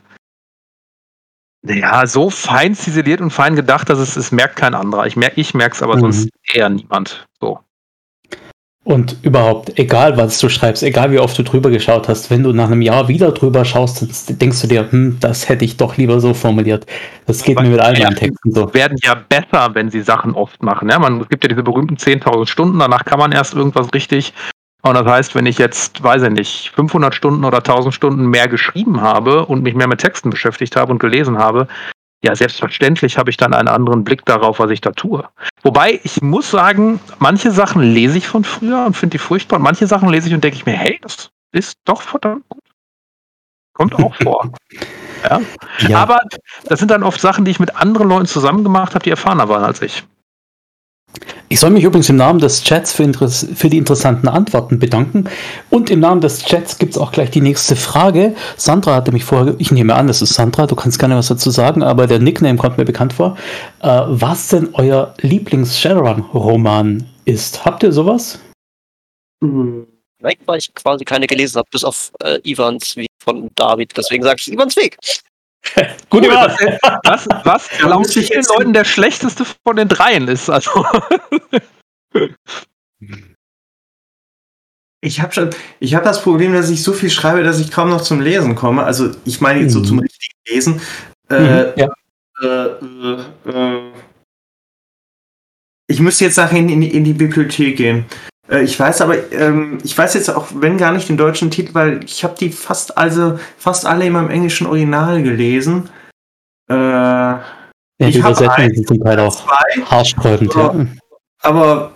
ja, so fein ziseliert und fein gedacht, dass es, es merkt kein anderer. Ich merke ich es aber mhm. sonst eher niemand. So.
Und überhaupt, egal was du schreibst, egal wie oft du drüber geschaut hast, wenn du nach einem Jahr wieder drüber schaust, denkst du dir, hm, das hätte ich doch lieber so formuliert. Das geht mir mit allen ja, Texten so.
werden ja besser, wenn sie Sachen oft machen. Ja, man, es gibt ja diese berühmten 10.000 Stunden, danach kann man erst irgendwas richtig. Und das heißt, wenn ich jetzt, weiß ich nicht, 500 Stunden oder 1000 Stunden mehr geschrieben habe und mich mehr mit Texten beschäftigt habe und gelesen habe, ja, selbstverständlich habe ich dann einen anderen Blick darauf, was ich da tue. Wobei, ich muss sagen, manche Sachen lese ich von früher und finde die furchtbar. Und manche Sachen lese ich und denke ich mir, hey, das ist doch verdammt gut. Kommt auch vor. Ja. ja. Aber das sind dann oft Sachen, die ich mit anderen Leuten zusammen gemacht habe, die erfahrener waren als ich.
Ich soll mich übrigens im Namen des Chats für, für die interessanten Antworten bedanken. Und im Namen des Chats gibt es auch gleich die nächste Frage. Sandra hatte mich vorher, ich nehme an, das ist Sandra, du kannst gerne was dazu sagen, aber der Nickname kommt mir bekannt vor. Äh, was denn euer Lieblings-Shadowrun-Roman ist? Habt ihr sowas?
Mhm. Weil ich quasi keine gelesen habe, bis auf äh, Ivans wie von David. Deswegen sage ich Ivans Weg.
Gut, cool, was, was, was laut vielen Leuten der schlechteste von den dreien ist. Also.
Ich habe schon, ich habe das Problem, dass ich so viel schreibe, dass ich kaum noch zum Lesen komme. Also ich meine jetzt so zum mhm. richtigen Lesen. Äh, mhm, ja. äh, äh, ich müsste jetzt nachher in, in, in die Bibliothek gehen. Äh, ich weiß aber, ähm, ich weiß jetzt auch, wenn gar nicht den deutschen Titel, weil ich habe die fast also fast alle immer im englischen Original gelesen.
Äh, ja, die Übersetzungen sind zum Teil auch haarsträubend,
ja. Aber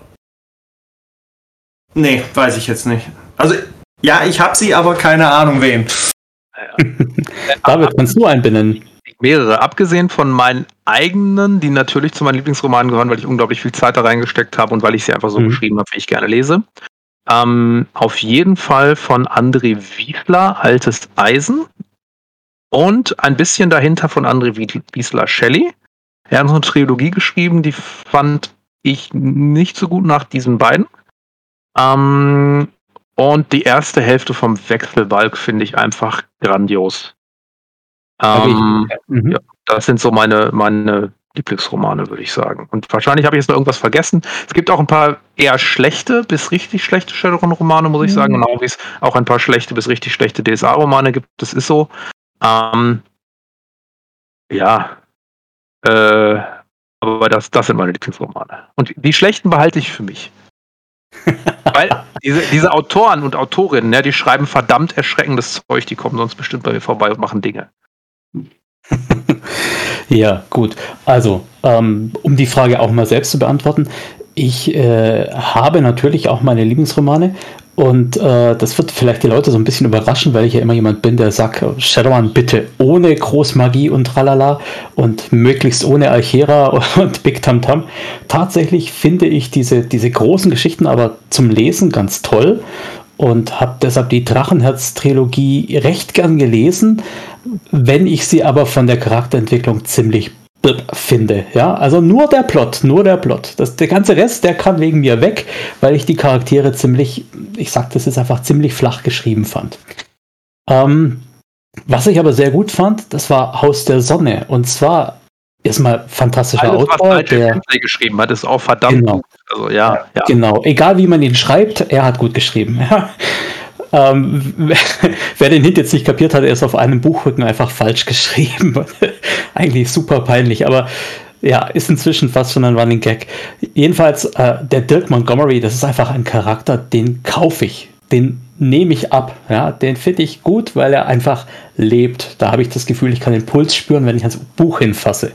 nee, weiß ich jetzt nicht. Also ja, ich habe sie, aber keine Ahnung wen.
David, kannst du einen benennen?
Mehrere. Abgesehen von meinen eigenen, die natürlich zu meinen Lieblingsromanen gehören, weil ich unglaublich viel Zeit da reingesteckt habe und weil ich sie einfach so mhm. geschrieben habe, wie ich gerne lese. Ähm, auf jeden Fall von André Wiesler, Altes Eisen. Und ein bisschen dahinter von André Wiesler Shelley. Er hat eine Trilogie geschrieben, die fand ich nicht so gut nach diesen beiden. Ähm, und die erste Hälfte vom Wechselbalg finde ich einfach grandios. Ähm, mhm. ja, das sind so meine, meine Lieblingsromane, würde ich sagen. Und wahrscheinlich habe ich jetzt noch irgendwas vergessen. Es gibt auch ein paar eher schlechte bis richtig schlechte Shadowrun-Romane, muss ich mhm. sagen. Genau wie es auch ein paar schlechte bis richtig schlechte DSA-Romane gibt. Das ist so. Ähm, ja. Äh, aber das, das sind meine Lieblingsromane. Und die schlechten behalte ich für mich. Weil diese, diese Autoren und Autorinnen, ja, die schreiben verdammt erschreckendes Zeug, die kommen sonst bestimmt bei mir vorbei und machen Dinge.
ja, gut. Also, ähm, um die Frage auch mal selbst zu beantworten, ich äh, habe natürlich auch meine Lieblingsromane und äh, das wird vielleicht die Leute so ein bisschen überraschen, weil ich ja immer jemand bin, der sagt, Shadowrun bitte ohne Großmagie und tralala und möglichst ohne Alchera und Big Tam Tam. Tatsächlich finde ich diese, diese großen Geschichten aber zum Lesen ganz toll und habe deshalb die Drachenherz-Trilogie recht gern gelesen, wenn ich sie aber von der Charakterentwicklung ziemlich finde. Ja, also nur der Plot, nur der Plot. Das, der ganze Rest, der kann wegen mir weg, weil ich die Charaktere ziemlich, ich sag das jetzt einfach ziemlich flach geschrieben fand. Ähm, was ich aber sehr gut fand, das war Haus der Sonne. Und zwar erstmal fantastischer Alles, Autor. Was
der geschrieben hat, ist auch verdammt
genau. gut. Also ja, ja, Genau, egal wie man ihn schreibt, er hat gut geschrieben. ähm, wer den Hint jetzt nicht kapiert hat, er ist auf einem Buchrücken einfach falsch geschrieben. eigentlich super peinlich, aber ja, ist inzwischen fast schon ein Running Gag. Jedenfalls, äh, der Dirk Montgomery, das ist einfach ein Charakter, den kaufe ich. Den nehme ich ab. Ja, den finde ich gut, weil er einfach lebt. Da habe ich das Gefühl, ich kann den Puls spüren, wenn ich ans Buch hinfasse.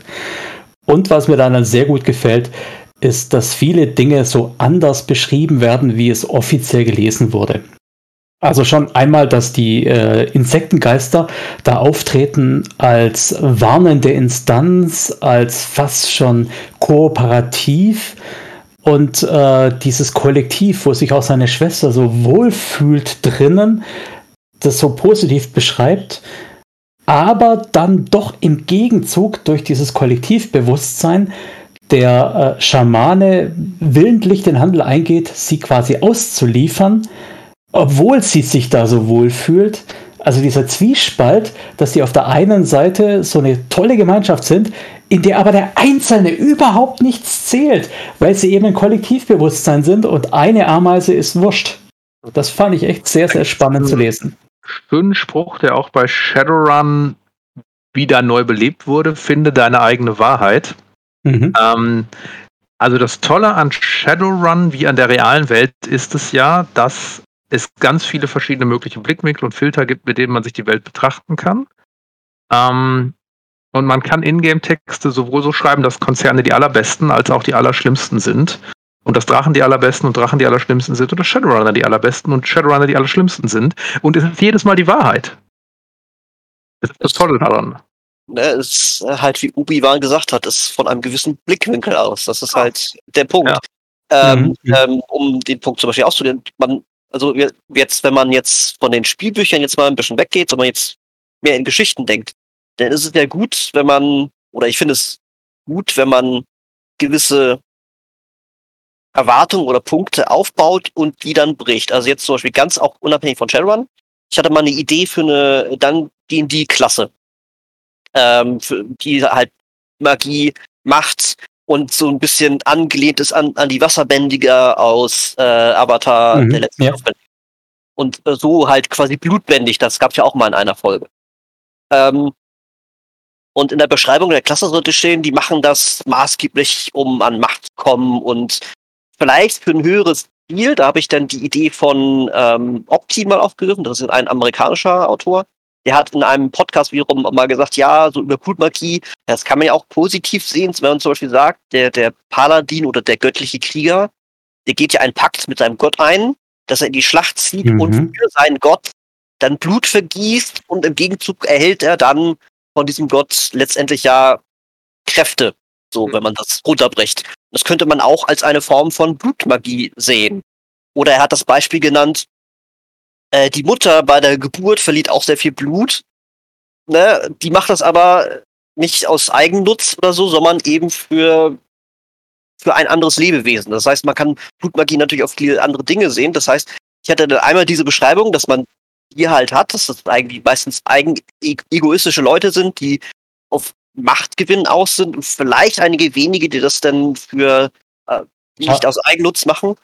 Und was mir dann sehr gut gefällt, ist, dass viele Dinge so anders beschrieben werden, wie es offiziell gelesen wurde. Also schon einmal, dass die äh, Insektengeister da auftreten als warnende Instanz, als fast schon kooperativ und äh, dieses Kollektiv, wo sich auch seine Schwester so wohlfühlt drinnen, das so positiv beschreibt, aber dann doch im Gegenzug durch dieses Kollektivbewusstsein der äh, Schamane willentlich den Handel eingeht, sie quasi auszuliefern obwohl sie sich da so wohl fühlt. Also dieser Zwiespalt, dass sie auf der einen Seite so eine tolle Gemeinschaft sind, in der aber der Einzelne überhaupt nichts zählt, weil sie eben ein Kollektivbewusstsein sind und eine Ameise ist wurscht. Das fand ich echt sehr, sehr spannend zu lesen.
Schönen Spruch, der auch bei Shadowrun wieder neu belebt wurde, finde deine eigene Wahrheit. Mhm. Ähm, also das Tolle an Shadowrun wie an der realen Welt ist es ja, dass es ganz viele verschiedene mögliche Blickwinkel und Filter gibt, mit denen man sich die Welt betrachten kann. Ähm, und man kann Ingame-Texte sowohl so schreiben, dass Konzerne die allerbesten als auch die allerschlimmsten sind. Und dass Drachen die allerbesten und Drachen die allerschlimmsten sind oder Shadowrunner die allerbesten und Shadowrunner die allerschlimmsten sind. Und es ist jedes Mal die Wahrheit.
Das ist das Tolle daran. Ne, es ist halt, wie Ubi-Wan gesagt hat, ist von einem gewissen Blickwinkel aus. Das ist halt der Punkt. Ja. Ähm, mhm. ähm, um den Punkt zum Beispiel auszudehnen, man also jetzt, wenn man jetzt von den Spielbüchern jetzt mal ein bisschen weggeht, wenn man jetzt mehr in Geschichten denkt, dann ist es ja gut, wenn man, oder ich finde es gut, wenn man gewisse Erwartungen oder Punkte aufbaut und die dann bricht. Also jetzt zum Beispiel ganz auch unabhängig von Shadowrun. Ich hatte mal eine Idee für eine dann D&D-Klasse, ähm, die halt Magie, Macht und so ein bisschen angelehnt ist an, an die Wasserbändiger aus äh, Avatar mhm, der letzten ja. Und äh, so halt quasi blutbändig, das gab es ja auch mal in einer Folge. Ähm, und in der Beschreibung der Klasse sollte stehen, die machen das maßgeblich, um an Macht zu kommen und vielleicht für ein höheres Ziel. Da habe ich dann die Idee von ähm, Opti mal aufgegriffen. Das ist ein amerikanischer Autor der hat in einem Podcast wiederum mal gesagt, ja, so über Blutmagie, das kann man ja auch positiv sehen, wenn man zum Beispiel sagt, der, der Paladin oder der göttliche Krieger, der geht ja einen Pakt mit seinem Gott ein, dass er in die Schlacht zieht mhm. und für seinen Gott dann Blut vergießt und im Gegenzug erhält er dann von diesem Gott letztendlich ja Kräfte, so mhm. wenn man das runterbricht. Das könnte man auch als eine Form von Blutmagie sehen. Oder er hat das Beispiel genannt, äh, die Mutter bei der Geburt verliert auch sehr viel Blut. Ne? Die macht das aber nicht aus Eigennutz oder so, sondern eben für, für ein anderes Lebewesen. Das heißt, man kann Blutmagie natürlich auf viele andere Dinge sehen. Das heißt, ich hatte dann einmal diese Beschreibung, dass man hier halt hat, dass das eigentlich meistens eigen, e-, egoistische Leute sind, die auf Machtgewinn aus sind und vielleicht einige wenige, die das dann für äh, nicht aus Eigennutz machen.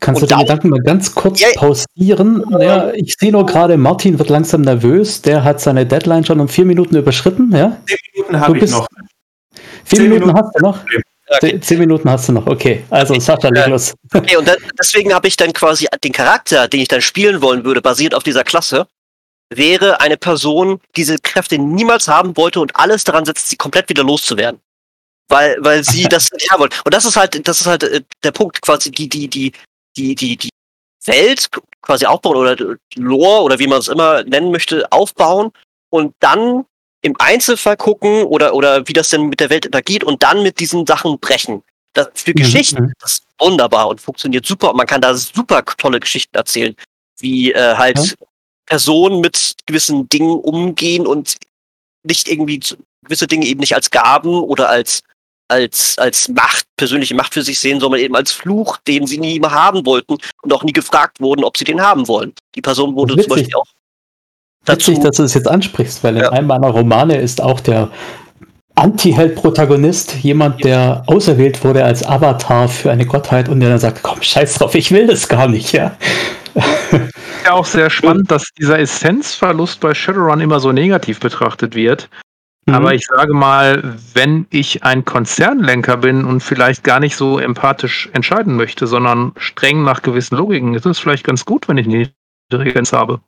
Kannst und du den Gedanken mal ganz kurz ja, pausieren? Ja, ich sehe nur gerade, Martin wird langsam nervös. Der hat seine Deadline schon um vier Minuten überschritten. Ja?
Zehn Minuten habe ich noch.
Vier Zehn Minuten, Minuten hast du noch? Okay. Zehn Minuten hast du noch, okay. Also Sascha, leg los.
Okay, und dann, deswegen habe ich dann quasi den Charakter, den ich dann spielen wollen würde, basiert auf dieser Klasse, wäre eine Person, die diese Kräfte niemals haben wollte und alles daran setzt, sie komplett wieder loszuwerden. Weil, weil sie das nicht haben wollen. Und das ist halt, das ist halt äh, der Punkt, quasi die, die, die, die, die, die Welt quasi aufbauen oder Lore oder wie man es immer nennen möchte, aufbauen und dann im Einzelfall gucken oder, oder wie das denn mit der Welt interagiert und dann mit diesen Sachen brechen. Das, für mhm. Geschichten mhm. das ist wunderbar und funktioniert super und man kann da super tolle Geschichten erzählen, wie äh, halt ja. Personen mit gewissen Dingen umgehen und nicht irgendwie gewisse Dinge eben nicht als Gaben oder als als, als Macht, persönliche Macht für sich sehen, sondern eben als Fluch, den sie nie haben wollten und auch nie gefragt wurden, ob sie den haben wollen. Die Person wurde
zum Beispiel auch dazu. Witzig, dass du es jetzt ansprichst, weil in einem meiner Romane ist auch der Anti-Held-Protagonist jemand, der auserwählt wurde als Avatar für eine Gottheit und der dann sagt, komm, scheiß drauf, ich will das gar nicht, ja.
Ja, auch sehr spannend, dass dieser Essenzverlust bei Shadowrun immer so negativ betrachtet wird. Mhm. Aber ich sage mal, wenn ich ein Konzernlenker bin und vielleicht gar nicht so empathisch entscheiden möchte, sondern streng nach gewissen Logiken, ist es vielleicht ganz gut, wenn ich eine Intelligenz habe.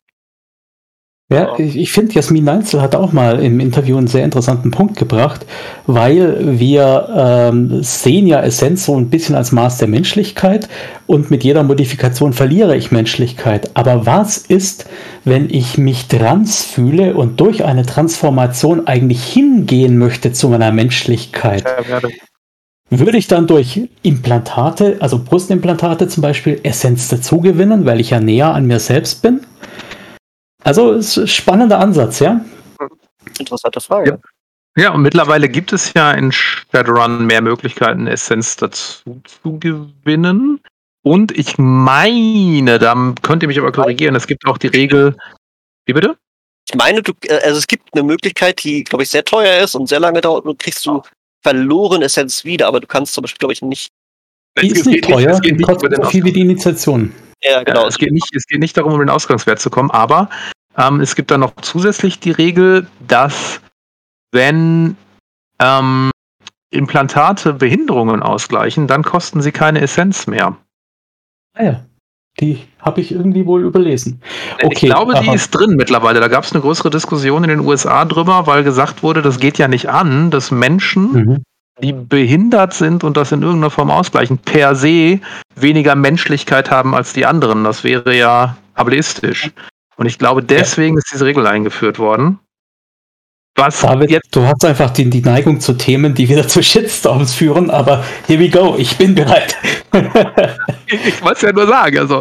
Ja, ich, finde, Jasmin Neinzel hat auch mal im Interview einen sehr interessanten Punkt gebracht, weil wir ähm, sehen ja Essenz so ein bisschen als Maß der Menschlichkeit und mit jeder Modifikation verliere ich Menschlichkeit. Aber was ist, wenn ich mich trans fühle und durch eine Transformation eigentlich hingehen möchte zu meiner Menschlichkeit? Ja, würde ich dann durch Implantate, also Brustimplantate zum Beispiel, Essenz dazugewinnen, weil ich ja näher an mir selbst bin? Also ist ein spannender Ansatz, ja?
Interessante Frage.
Ja. ja. und mittlerweile gibt es ja in Shadowrun mehr Möglichkeiten, Essenz dazu zu gewinnen. Und ich meine, da könnt ihr mich aber korrigieren, es gibt auch die Regel. Wie bitte?
Ich meine, du, äh, also es gibt eine Möglichkeit, die, glaube ich, sehr teuer ist und sehr lange dauert und kriegst du verloren Essenz wieder, aber du kannst zum Beispiel, glaube ich, nicht.
Die ist nicht teuer, die kostet so viel wie die Initiation.
Ja, genau. Ja, es, geht nicht, es geht nicht darum, um den Ausgangswert zu kommen, aber ähm, es gibt dann noch zusätzlich die Regel, dass wenn ähm, Implantate Behinderungen ausgleichen, dann kosten sie keine Essenz mehr.
Ah ja, die habe ich irgendwie wohl überlesen.
Okay, ich glaube, die ist drin mittlerweile. Da gab es eine größere Diskussion in den USA drüber, weil gesagt wurde, das geht ja nicht an, dass Menschen, mhm. Die behindert sind und das in irgendeiner Form ausgleichen, per se weniger Menschlichkeit haben als die anderen. Das wäre ja ableistisch. Und ich glaube, deswegen ja. ist diese Regel eingeführt worden.
Was David, jetzt, du hast einfach die, die, Neigung zu Themen, die wieder zu Shitstorms führen, aber here we go, ich bin bereit.
ich, ich wollte es ja nur sagen, also.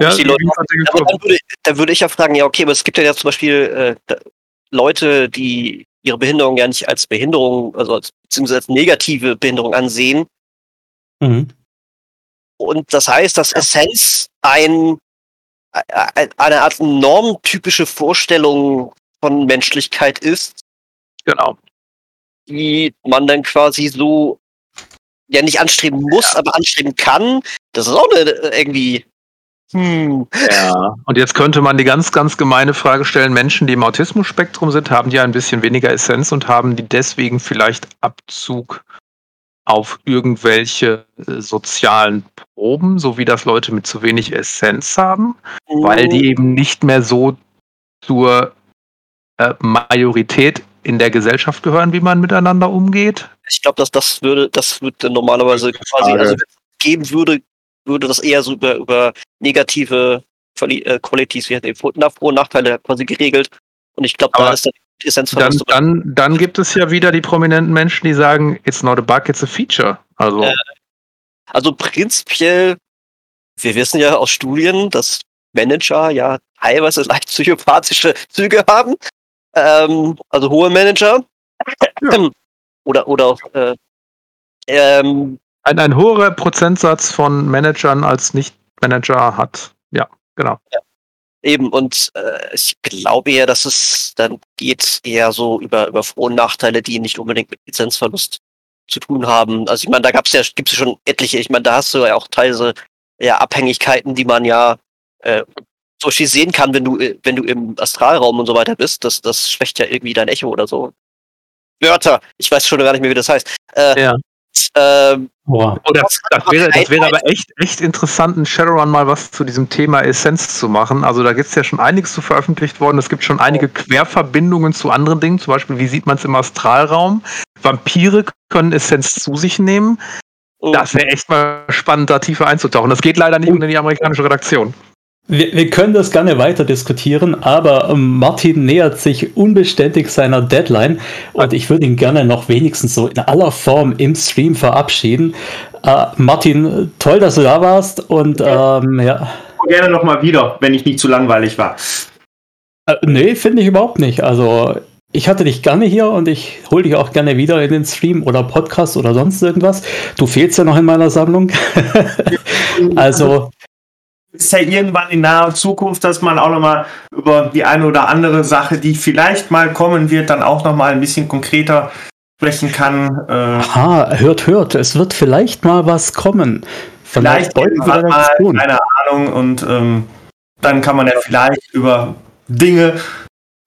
Ja, die Leute, dann, würde, dann, würde, ich ja fragen, ja, okay, aber es gibt ja zum Beispiel äh, Leute, die ihre Behinderung ja nicht als Behinderung, also als, beziehungsweise als negative Behinderung ansehen. Mhm. Und das heißt, dass Essenz ein eine Art normtypische Vorstellung von Menschlichkeit ist.
Genau.
Die man dann quasi so ja nicht anstreben muss, ja. aber anstreben kann. Das ist auch eine, irgendwie.
Hm. Ja, und jetzt könnte man die ganz, ganz gemeine Frage stellen: Menschen, die im Autismus-Spektrum sind, haben die ein bisschen weniger Essenz und haben die deswegen vielleicht Abzug auf irgendwelche äh, sozialen Proben, so wie das Leute mit zu wenig Essenz haben, mhm. weil die eben nicht mehr so zur äh, Majorität in der Gesellschaft gehören, wie man miteinander umgeht.
Ich glaube, dass das würde, das würde normalerweise quasi, also wenn es geben würde, würde das eher so über, über negative Quali äh, Qualities, wie hat Vor- und Nachteile quasi geregelt. Und ich glaube, da ist dann
Essenzverlust. Dann, dann, dann gibt es ja wieder die prominenten Menschen, die sagen, it's not a bug, it's a feature. Also, äh,
also prinzipiell, wir wissen ja aus Studien, dass Manager ja teilweise leicht psychopathische Züge haben. Ähm, also hohe Manager. Ja. oder oder auch äh,
ähm, ein, ein hoher Prozentsatz von Managern als Nicht-Manager hat. Ja, genau. Ja.
Eben, und äh, ich glaube eher, dass es dann geht eher so über, über Vor- und Nachteile, die nicht unbedingt mit Lizenzverlust zu tun haben. Also ich meine, da gab's ja, gibt es schon etliche, ich meine, da hast du ja auch teilweise ja Abhängigkeiten, die man ja äh, so viel sehen kann, wenn du, wenn du im Astralraum und so weiter bist. Das, das schwächt ja irgendwie dein Echo oder so. Wörter, ich weiß schon gar nicht mehr, wie das heißt.
Äh, ja. Ähm, oh, das, das, wäre, das wäre aber echt, echt interessant, in Shadowrun mal was zu diesem Thema Essenz zu machen. Also da gibt es ja schon einiges zu veröffentlicht worden. Es gibt schon einige Querverbindungen zu anderen Dingen. Zum Beispiel, wie sieht man es im Astralraum? Vampire können Essenz zu sich nehmen. Oh. Das wäre echt mal spannend, da tiefer einzutauchen. Das geht leider nicht unter die amerikanische Redaktion.
Wir, wir, können das gerne weiter diskutieren, aber ähm, Martin nähert sich unbeständig seiner Deadline und ich würde ihn gerne noch wenigstens so in aller Form im Stream verabschieden. Äh, Martin, toll, dass du da warst und ähm, ja.
Gerne nochmal wieder, wenn ich nicht zu langweilig war.
Äh, nee, finde ich überhaupt nicht. Also ich hatte dich gerne hier und ich hole dich auch gerne wieder in den Stream oder Podcast oder sonst irgendwas. Du fehlst ja noch in meiner Sammlung. also
ist ja irgendwann in naher Zukunft, dass man auch nochmal über die eine oder andere Sache, die vielleicht mal kommen wird, dann auch nochmal ein bisschen konkreter sprechen kann.
Äh, Aha, hört, hört, es wird vielleicht mal was kommen.
Vielleicht irgendwann mal, keine Ahnung, und ähm, dann kann man ja vielleicht über Dinge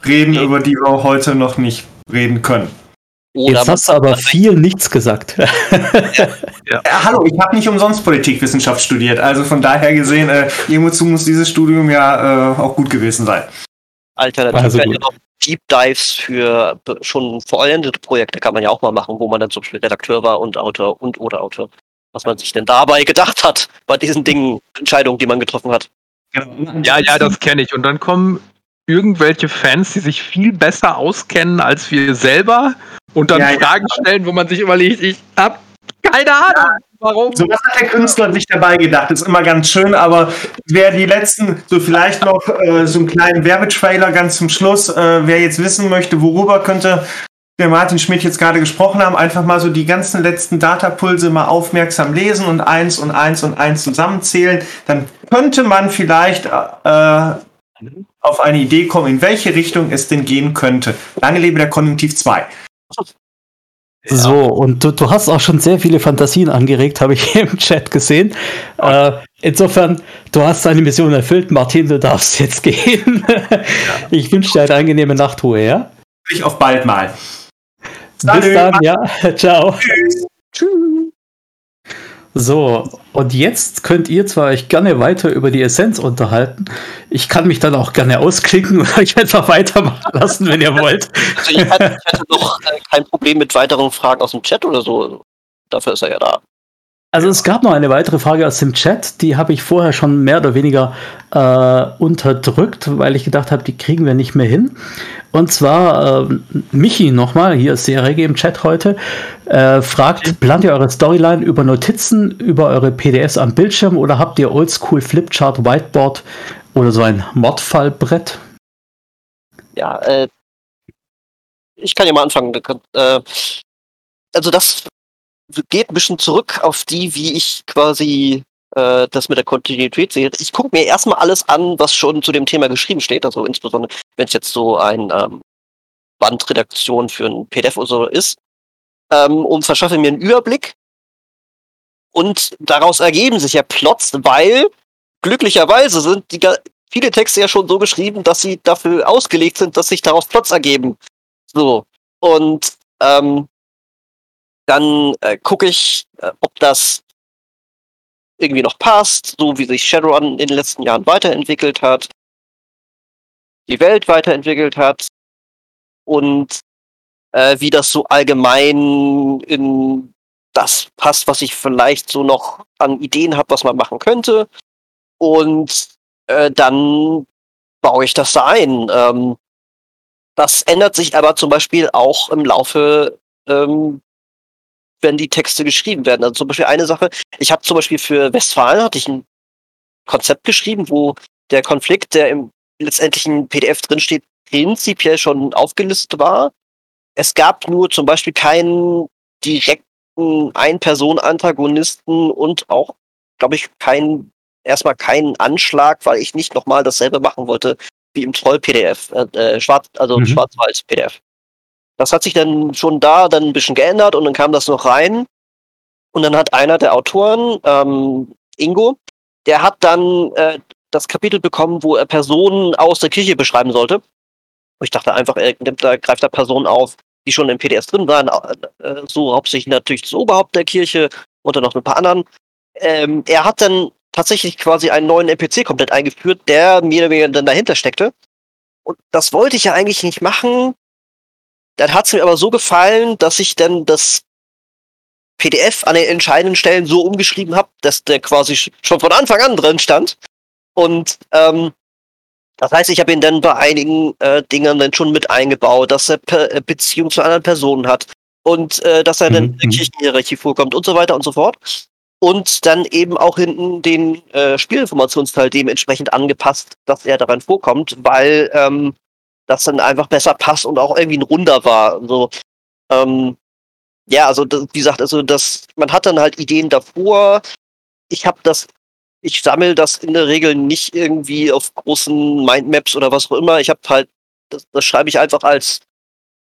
reden, über die wir heute noch nicht reden können.
Oder Jetzt hast du aber viel nichts gesagt. ja.
Ja. Ja, hallo, ich habe nicht umsonst Politikwissenschaft studiert. Also von daher gesehen, äh, irgendwozu muss dieses Studium ja äh, auch gut gewesen sein.
Alternativ also werden ja noch Deep Dives für schon vollendete Projekte kann man ja auch mal machen, wo man dann zum Beispiel Redakteur war und Autor und oder Autor. Was man sich denn dabei gedacht hat bei diesen Dingen, Entscheidungen, die man getroffen hat.
Genau. Ja, ja, das kenne ich. Und dann kommen irgendwelche Fans, die sich viel besser auskennen als wir selber und dann ja, Fragen ja. stellen, wo man sich überlegt, ich habe keine Ahnung.
Warum? So was hat der Künstler sich dabei gedacht. ist immer ganz schön, aber wer die letzten, so vielleicht noch äh, so einen kleinen Werbetrailer ganz zum Schluss, äh, wer jetzt wissen möchte, worüber könnte der Martin Schmidt jetzt gerade gesprochen haben, einfach mal so die ganzen letzten Datapulse mal aufmerksam lesen und eins und eins und eins zusammenzählen, dann könnte man vielleicht äh, auf eine Idee kommen, in welche Richtung es denn gehen könnte. Lange lebe der Konjunktiv 2.
Ja. So, und du, du hast auch schon sehr viele Fantasien angeregt, habe ich im Chat gesehen. Äh, insofern, du hast deine Mission erfüllt, Martin, du darfst jetzt gehen. Ja. Ich wünsche dir eine angenehme Nachtruhe, ja?
Ich auf bald mal.
Bis dann, ja. Ciao. Tschüss. Tschüss. So, und jetzt könnt ihr zwar euch gerne weiter über die Essenz unterhalten. Ich kann mich dann auch gerne ausklicken und euch einfach weitermachen lassen, wenn ihr wollt. Also
ich hatte, ich hatte noch äh, kein Problem mit weiteren Fragen aus dem Chat oder so. Dafür ist er ja da.
Also es gab noch eine weitere Frage aus dem Chat, die habe ich vorher schon mehr oder weniger äh, unterdrückt, weil ich gedacht habe, die kriegen wir nicht mehr hin. Und zwar äh, Michi nochmal, hier ist sehr rege im Chat heute, äh, fragt, plant ihr eure Storyline über Notizen, über eure PDFs am Bildschirm oder habt ihr Oldschool Flipchart, Whiteboard oder so ein Mordfallbrett?
Ja, äh, ich kann ja mal anfangen. Äh, also das geht ein bisschen zurück auf die, wie ich quasi äh, das mit der Kontinuität sehe. Ich gucke mir erstmal alles an, was schon zu dem Thema geschrieben steht. Also insbesondere, wenn es jetzt so ein ähm, Bandredaktion für ein PDF oder so ist, ähm, und verschaffe mir einen Überblick. Und daraus ergeben sich ja Plots, weil glücklicherweise sind die viele Texte ja schon so geschrieben, dass sie dafür ausgelegt sind, dass sich daraus Plots ergeben. So. Und ähm, dann äh, gucke ich, äh, ob das irgendwie noch passt, so wie sich Shadowrun in den letzten Jahren weiterentwickelt hat, die Welt weiterentwickelt hat und äh, wie das so allgemein in das passt, was ich vielleicht so noch an Ideen habe, was man machen könnte. Und äh, dann baue ich das da ein. Ähm, das ändert sich aber zum Beispiel auch im Laufe ähm, wenn die Texte geschrieben werden. Also zum Beispiel eine Sache, ich habe zum Beispiel für Westfalen hatte ich ein Konzept geschrieben, wo der Konflikt, der im letztendlichen PDF drinsteht, prinzipiell schon aufgelistet war. Es gab nur zum Beispiel keinen direkten Ein-Person-Antagonisten und auch, glaube ich, keinen, erstmal keinen Anschlag, weil ich nicht nochmal dasselbe machen wollte wie im Troll-PDF, äh, äh, Schwarz, also mhm. Schwarz-Weiß-PDF. Das hat sich dann schon da dann ein bisschen geändert und dann kam das noch rein. Und dann hat einer der Autoren, ähm, Ingo, der hat dann äh, das Kapitel bekommen, wo er Personen aus der Kirche beschreiben sollte. Und ich dachte einfach, er nimmt da, greift da Personen auf, die schon im PDS drin waren, äh, so hauptsächlich natürlich das Oberhaupt der Kirche und dann noch ein paar anderen. Ähm, er hat dann tatsächlich quasi einen neuen NPC komplett eingeführt, der mir dann dahinter steckte. Und das wollte ich ja eigentlich nicht machen, dann hat es mir aber so gefallen, dass ich dann das PDF an den entscheidenden Stellen so umgeschrieben habe, dass der quasi schon von Anfang an drin stand. Und ähm, das heißt, ich habe ihn dann bei einigen äh, Dingen dann schon mit eingebaut, dass er Pe äh, Beziehung zu anderen Personen hat und äh, dass er mhm. dann in der mhm. Kirchenhierarchie vorkommt und so weiter und so fort. Und dann eben auch hinten den äh, Spielinformationsteil dementsprechend angepasst, dass er daran vorkommt, weil ähm, das dann einfach besser passt und auch irgendwie ein runder war. So, ähm, ja, also wie gesagt, also das, man hat dann halt Ideen davor. Ich habe das, ich sammle das in der Regel nicht irgendwie auf großen Mindmaps oder was auch immer. Ich habe halt, das, das schreibe ich einfach als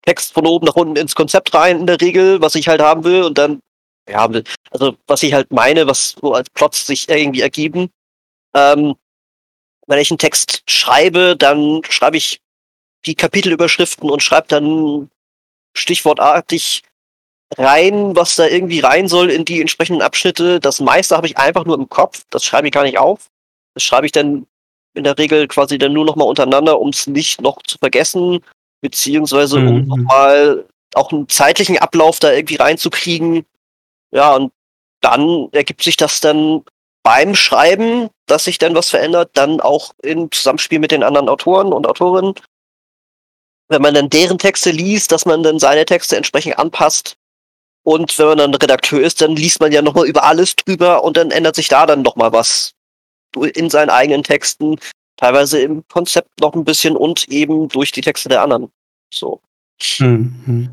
Text von oben nach unten ins Konzept rein in der Regel, was ich halt haben will und dann ja, also was ich halt meine, was so als Plots sich irgendwie ergeben. Ähm, wenn ich einen Text schreibe, dann schreibe ich die Kapitelüberschriften und schreibt dann stichwortartig rein, was da irgendwie rein soll in die entsprechenden Abschnitte. Das meiste habe ich einfach nur im Kopf. Das schreibe ich gar nicht auf. Das schreibe ich dann in der Regel quasi dann nur nochmal untereinander, um es nicht noch zu vergessen, beziehungsweise mhm. um nochmal auch einen zeitlichen Ablauf da irgendwie reinzukriegen. Ja, und dann ergibt sich das dann beim Schreiben, dass sich dann was verändert, dann auch im Zusammenspiel mit den anderen Autoren und Autorinnen. Wenn man dann deren Texte liest, dass man dann seine Texte entsprechend anpasst. Und wenn man dann Redakteur ist, dann liest man ja nochmal über alles drüber und dann ändert sich da dann nochmal was in seinen eigenen Texten, teilweise im Konzept noch ein bisschen und eben durch die Texte der anderen. So. Mhm.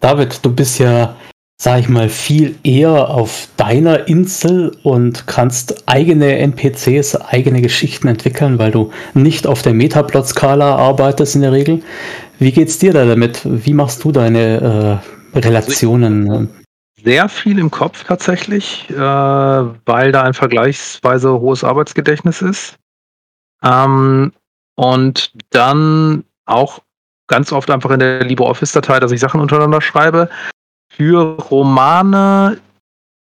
David, du bist ja, sag ich mal, viel eher auf deiner Insel und kannst eigene NPCs, eigene Geschichten entwickeln, weil du nicht auf der Metaplot-Skala arbeitest in der Regel. Wie geht's dir da damit? Wie machst du deine äh, Relationen?
sehr viel im Kopf tatsächlich, äh, weil da ein vergleichsweise hohes Arbeitsgedächtnis ist. Ähm, und dann auch ganz oft einfach in der LibreOffice-Datei, dass ich Sachen untereinander schreibe. Für Romane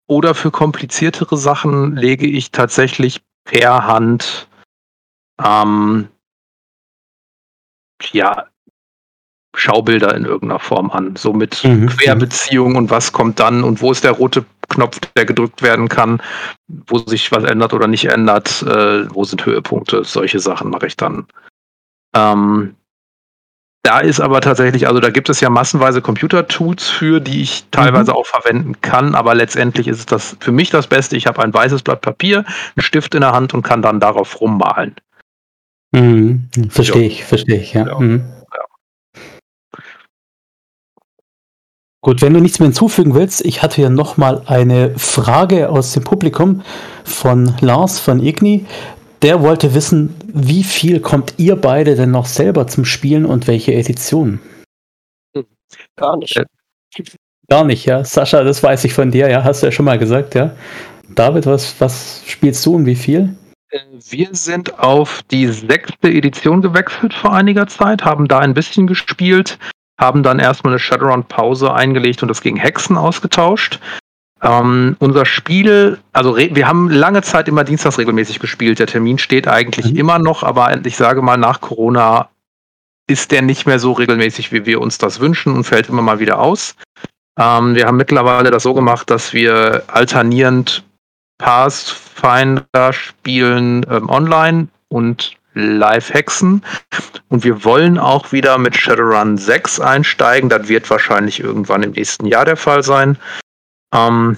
oder für kompliziertere Sachen lege ich tatsächlich per Hand ähm, ja, Schaubilder in irgendeiner Form an, so mit mhm. Querbeziehung und was kommt dann und wo ist der rote Knopf, der gedrückt werden kann, wo sich was ändert oder nicht ändert, äh, wo sind Höhepunkte, solche Sachen mache ich dann. Ähm, da ist aber tatsächlich, also da gibt es ja massenweise Computer-Tools für, die ich teilweise mhm. auch verwenden kann, aber letztendlich ist es das für mich das Beste. Ich habe ein weißes Blatt Papier, einen Stift in der Hand und kann dann darauf rummalen.
Mhm. Verstehe ich, verstehe ich, ja. ja. Mhm. Gut, wenn du nichts mehr hinzufügen willst, ich hatte ja nochmal eine Frage aus dem Publikum von Lars von Igni. Der wollte wissen, wie viel kommt ihr beide denn noch selber zum Spielen und welche Editionen?
Gar nicht. Äh,
gar nicht, ja. Sascha, das weiß ich von dir, ja, hast du ja schon mal gesagt, ja. David, was, was spielst du und wie viel?
Äh, wir sind auf die sechste Edition gewechselt vor einiger Zeit, haben da ein bisschen gespielt, haben dann erstmal eine Shadowrun-Pause eingelegt und das gegen Hexen ausgetauscht. Ähm, unser Spiel, also wir haben lange Zeit immer dienstags regelmäßig gespielt. Der Termin steht eigentlich mhm. immer noch, aber ich sage mal, nach Corona ist der nicht mehr so regelmäßig, wie wir uns das wünschen und fällt immer mal wieder aus. Ähm, wir haben mittlerweile das so gemacht, dass wir alternierend Pathfinder spielen ähm, online und Live-Hexen. Und wir wollen auch wieder mit Shadowrun 6 einsteigen. Das wird wahrscheinlich irgendwann im nächsten Jahr der Fall sein. Ähm,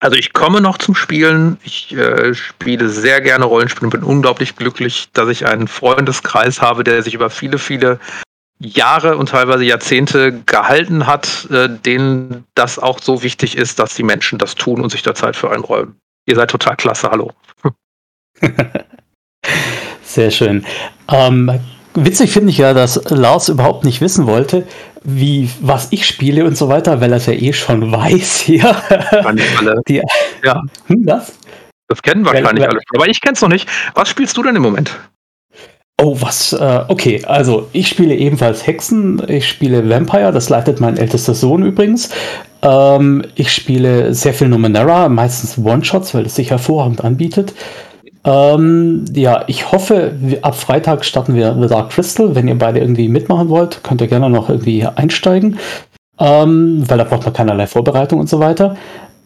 also ich komme noch zum Spielen. Ich äh, spiele sehr gerne Rollenspiele und bin unglaublich glücklich, dass ich einen Freundeskreis habe, der sich über viele, viele Jahre und teilweise Jahrzehnte gehalten hat, äh, denen das auch so wichtig ist, dass die Menschen das tun und sich da Zeit für einräumen. Ihr seid total klasse, hallo.
Sehr schön. Ähm, witzig finde ich ja, dass Lars überhaupt nicht wissen wollte, wie, was ich spiele und so weiter, weil er es ja eh schon weiß hier.
alle. Die, ja. Hm, was? Das kennen wahrscheinlich alle. Aber ich kenne es noch nicht. Was spielst du denn im Moment?
Oh, was? Äh, okay, also ich spiele ebenfalls Hexen. Ich spiele Vampire, das leitet mein ältester Sohn übrigens. Ähm, ich spiele sehr viel Numenera, meistens One-Shots, weil es sich hervorragend anbietet. Ähm, ja, ich hoffe, ab Freitag starten wir The Dark Crystal. Wenn ihr beide irgendwie mitmachen wollt, könnt ihr gerne noch irgendwie einsteigen. Ähm, weil da braucht man keinerlei Vorbereitung und so weiter.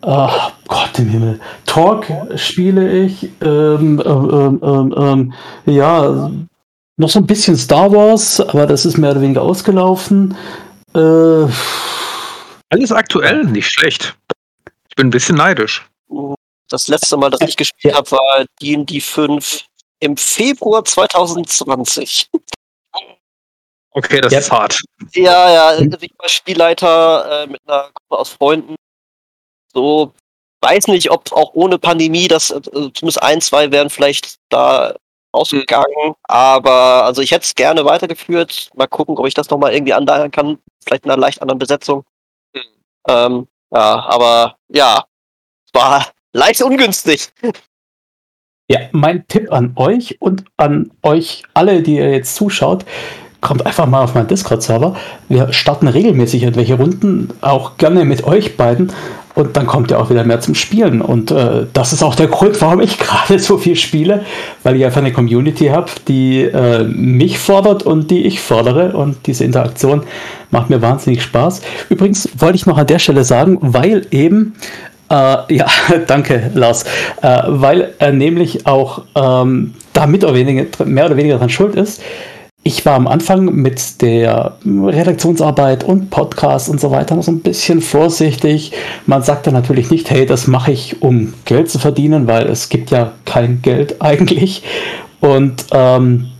Oh, Gott im Himmel. Talk spiele ich. Ähm, ähm, ähm, ähm, ja, noch so ein bisschen Star Wars, aber das ist mehr oder weniger ausgelaufen. Äh,
Alles aktuell, nicht schlecht. Ich bin ein bisschen neidisch.
Das letzte Mal, dass ich gespielt ja. habe, war D&D 5 im Februar 2020.
Okay, das ja. ist hart.
Ja, ja, ich war Spielleiter äh, mit einer Gruppe aus Freunden. So, weiß nicht, ob auch ohne Pandemie, das äh, zumindest ein, zwei wären vielleicht da ausgegangen. Mhm. Aber also ich hätte es gerne weitergeführt. Mal gucken, ob ich das nochmal irgendwie anleiern kann. Vielleicht in einer leicht anderen Besetzung. Mhm. Ähm, ja, aber ja, war leicht ungünstig.
Ja, mein Tipp an euch und an euch alle, die ihr jetzt zuschaut, kommt einfach mal auf meinen Discord-Server. Wir starten regelmäßig irgendwelche Runden, auch gerne mit euch beiden. Und dann kommt ihr auch wieder mehr zum Spielen. Und äh, das ist auch der Grund, warum ich gerade so viel spiele, weil ich einfach eine Community habe, die äh, mich fordert und die ich fordere. Und diese Interaktion macht mir wahnsinnig Spaß. Übrigens wollte ich noch an der Stelle sagen, weil eben äh, ja, danke, Lars. Äh, weil er nämlich auch ähm, da mit oder weniger, mehr oder weniger dran schuld ist. Ich war am Anfang mit der Redaktionsarbeit und Podcast und so weiter noch so ein bisschen vorsichtig. Man sagte natürlich nicht, hey, das mache ich, um Geld zu verdienen, weil es gibt ja kein Geld eigentlich. Und ähm,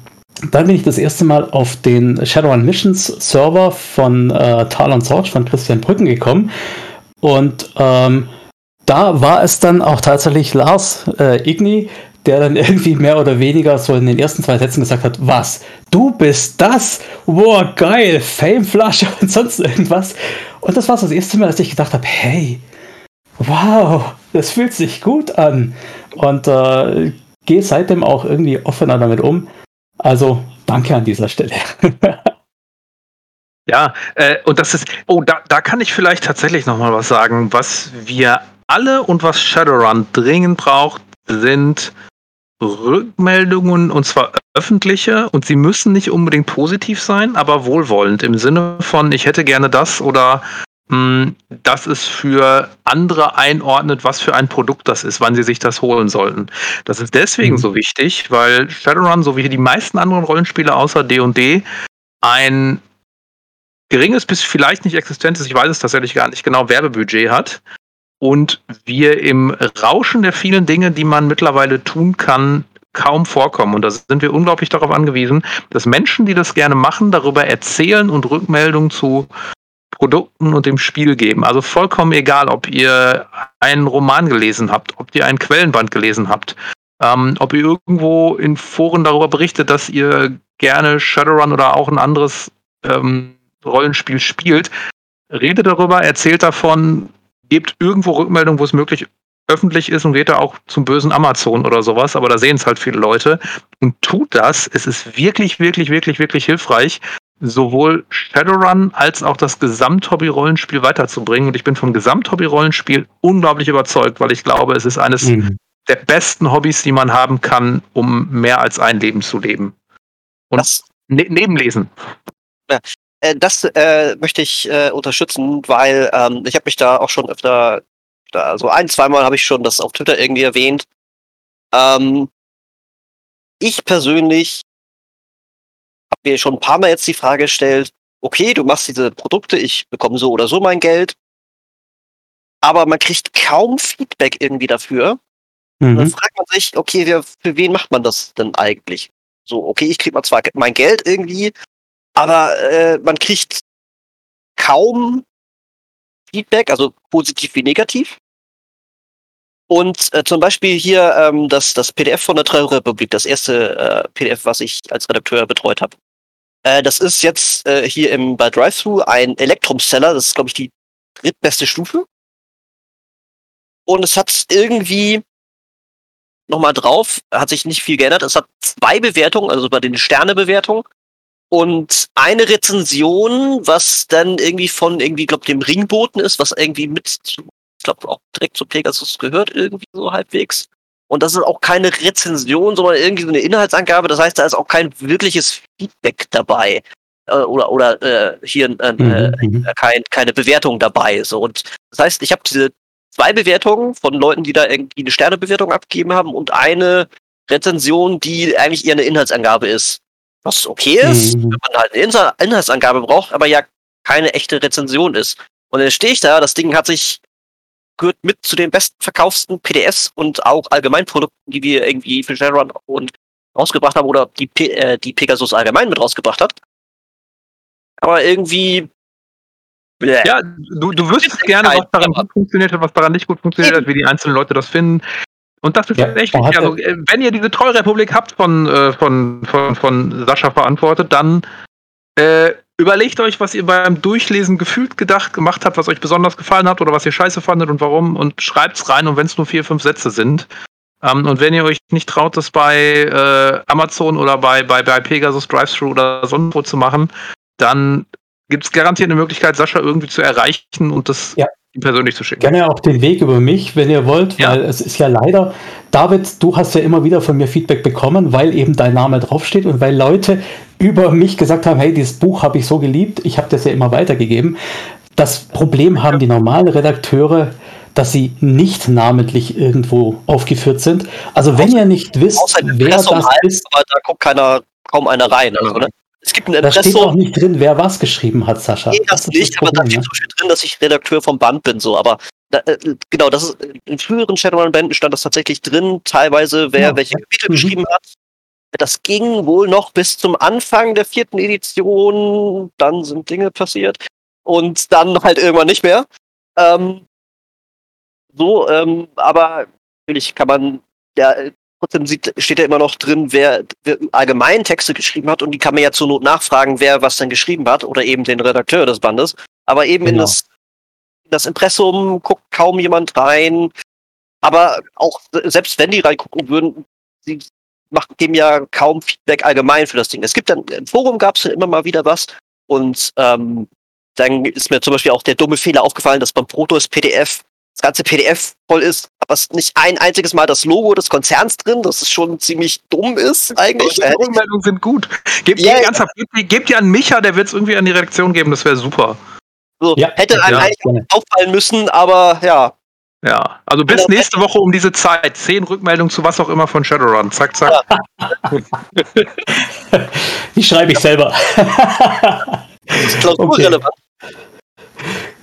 dann bin ich das erste Mal auf den Shadowrun Missions Server von äh, Talon Sorge von Christian Brücken gekommen. Und ähm, da war es dann auch tatsächlich Lars äh, Igni, der dann irgendwie mehr oder weniger so in den ersten zwei Sätzen gesagt hat, was, du bist das? Wow, geil, Fameflasche und sonst irgendwas. Und das war das erste Mal, dass ich gedacht habe, hey, wow, das fühlt sich gut an. Und äh, gehe seitdem auch irgendwie offener damit um. Also danke an dieser Stelle.
ja, äh, und das ist, oh, da, da kann ich vielleicht tatsächlich nochmal was sagen, was wir alle und was Shadowrun dringend braucht, sind Rückmeldungen und zwar öffentliche und sie müssen nicht unbedingt positiv sein, aber wohlwollend im Sinne von, ich hätte gerne das oder mh, hm, das ist für andere einordnet, was für ein Produkt das ist, wann sie sich das holen sollten. Das ist deswegen mhm. so wichtig, weil Shadowrun, so wie die meisten anderen Rollenspiele außer D&D, ein geringes bis vielleicht nicht existentes, ich weiß es tatsächlich gar nicht genau, Werbebudget hat und wir im Rauschen der vielen Dinge, die man mittlerweile tun kann, kaum vorkommen. Und da sind wir unglaublich darauf angewiesen, dass Menschen, die das gerne machen, darüber erzählen und Rückmeldungen zu Produkten und dem Spiel geben. Also vollkommen egal, ob ihr einen Roman gelesen habt, ob ihr ein Quellenband gelesen habt, ähm, ob ihr irgendwo in Foren darüber berichtet, dass ihr gerne Shadowrun oder auch ein anderes ähm, Rollenspiel spielt. Redet darüber, erzählt davon, gebt irgendwo Rückmeldung, wo es möglich öffentlich ist und geht da auch zum bösen Amazon oder sowas, aber da sehen es halt viele Leute und tut das. Es ist wirklich, wirklich, wirklich, wirklich hilfreich, sowohl Shadowrun als auch das Gesamthobby-Rollenspiel weiterzubringen. Und ich bin vom Gesamthobby-Rollenspiel unglaublich überzeugt, weil ich glaube, es ist eines mhm. der besten Hobbys, die man haben kann, um mehr als ein Leben zu leben. Und das, ne Nebenlesen.
Äh, das äh, möchte ich äh, unterstützen, weil ähm, ich habe mich da auch schon öfter, da, also ein, zweimal habe ich schon das auf Twitter irgendwie erwähnt. Ähm, ich persönlich habe mir schon ein paar Mal jetzt die Frage gestellt, okay, du machst diese Produkte, ich bekomme so oder so mein Geld, aber man kriegt kaum Feedback irgendwie dafür. Mhm. Dann fragt man sich, okay, wer, für wen macht man das denn eigentlich? So, okay, ich kriege mal zwar mein Geld irgendwie, aber äh, man kriegt kaum Feedback, also positiv wie negativ. Und äh, zum Beispiel hier ähm, das, das PDF von der Treurepublik, das erste äh, PDF, was ich als Redakteur betreut habe. Äh, das ist jetzt äh, hier im bei Drive-Thru ein Elektrum-Seller, das ist, glaube ich, die drittbeste Stufe. Und es hat irgendwie nochmal drauf, hat sich nicht viel geändert. Es hat zwei Bewertungen, also bei den Sternebewertungen und eine Rezension, was dann irgendwie von irgendwie, glaube dem Ringboten ist, was irgendwie mit, zu, ich glaube auch direkt zu Pegasus gehört, irgendwie so halbwegs. Und das ist auch keine Rezension, sondern irgendwie so eine Inhaltsangabe. Das heißt, da ist auch kein wirkliches Feedback dabei. Äh, oder oder äh, hier äh, mhm, mhm. äh, kein, keine Bewertung dabei. So. Und das heißt, ich habe diese zwei Bewertungen von Leuten, die da irgendwie eine Sternebewertung abgegeben haben und eine Rezension, die eigentlich eher eine Inhaltsangabe ist. Was okay ist, mhm. wenn man halt eine Inhaltsangabe braucht, aber ja keine echte Rezension ist. Und dann stehe ich da, das Ding hat sich gehört mit zu den bestverkaufsten PDFs und auch Allgemeinprodukten, die wir irgendwie für Shadowrun und rausgebracht haben oder die, P äh, die Pegasus allgemein mit rausgebracht hat. Aber irgendwie.
Bleh. Ja, du, du wüsstest gerne, was daran gut funktioniert hat, was daran nicht gut funktioniert hat, wie die einzelnen Leute das finden. Und das ist ja, echt wichtig. Also, äh, wenn ihr diese Treurepublik habt von, äh, von, von, von Sascha verantwortet, dann äh, überlegt euch, was ihr beim Durchlesen gefühlt gedacht gemacht habt, was euch besonders gefallen hat oder was ihr scheiße fandet und warum und schreibt's rein und wenn es nur vier, fünf Sätze sind. Ähm, und wenn ihr euch nicht traut, das bei äh, Amazon oder bei, bei, bei Pegasus Drive-Thru oder Sonnenpo zu machen, dann gibt es garantiert eine Möglichkeit, Sascha irgendwie zu erreichen und das ja. Ihm persönlich zu schicken.
Gerne auch den Weg über mich, wenn ihr wollt, ja. weil es ist ja leider, David, du hast ja immer wieder von mir Feedback bekommen, weil eben dein Name draufsteht und weil Leute über mich gesagt haben, hey, dieses Buch habe ich so geliebt, ich habe das ja immer weitergegeben. Das Problem haben die normalen Redakteure, dass sie nicht namentlich irgendwo aufgeführt sind. Also wenn ihr nicht wisst, wer das
ist, aber da guckt keiner, kaum einer rein. Also, ne?
Es gibt ein Impressum. Da steht auch nicht drin, wer was geschrieben hat, Sascha.
Nee, das, das nicht, aber da steht zum Beispiel drin, dass ich Redakteur vom Band bin, so. Aber da, äh, genau, das ist in früheren Shadowrun-Bänden stand das tatsächlich drin, teilweise, wer ja. welche Kapitel mhm. geschrieben hat. Das ging wohl noch bis zum Anfang der vierten Edition. Dann sind Dinge passiert. Und dann halt irgendwann nicht mehr. Ähm, so, ähm, aber natürlich kann man, ja, trotzdem sieht, steht ja immer noch drin, wer, wer allgemein Texte geschrieben hat und die kann man ja zur Not nachfragen, wer was denn geschrieben hat oder eben den Redakteur des Bandes. Aber eben genau. in das, in das Impressum guckt kaum jemand rein. Aber auch selbst wenn die reingucken würden, sie macht, geben ja kaum Feedback allgemein für das Ding. Es gibt dann, im Forum gab es ja immer mal wieder was und ähm, dann ist mir zum Beispiel auch der dumme Fehler aufgefallen, dass beim Protos PDF das ganze PDF voll ist, aber es ist nicht ein einziges Mal das Logo des Konzerns drin, das ist schon ziemlich dumm ist eigentlich. Die
Rückmeldungen sind gut. Gebt yeah. ernsthaft, gebt, gebt an Micha, der wird es irgendwie an die Redaktion geben, das wäre super.
So, ja, hätte einem ja, eigentlich auffallen müssen, aber ja.
Ja, also bis nächste Woche um diese Zeit. Zehn Rückmeldungen zu was auch immer von Shadowrun. Zack, zack. Ja.
Die schreibe ich selber.
das ist klausurrelevant.
Okay.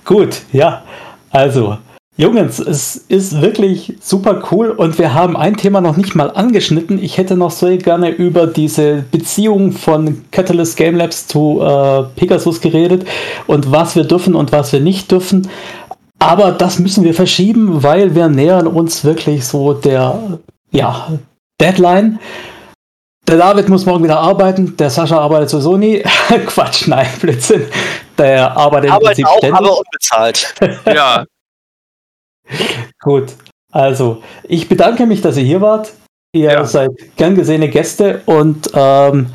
Gut, ja. Also, Jungs, es ist wirklich super cool und wir haben ein Thema noch nicht mal angeschnitten. Ich hätte noch so gerne über diese Beziehung von Catalyst Game Labs zu äh, Pegasus geredet und was wir dürfen und was wir nicht dürfen. Aber das müssen wir verschieben, weil wir nähern uns wirklich so der ja, Deadline. Der David muss morgen wieder arbeiten, der Sascha arbeitet sowieso nie. Quatsch, nein, Blödsinn. Der arbeitet
im Prinzip auch, ständig. aber unbezahlt.
ja,
Gut, also ich bedanke mich, dass ihr hier wart. Ihr ja. seid gern gesehene Gäste und ähm,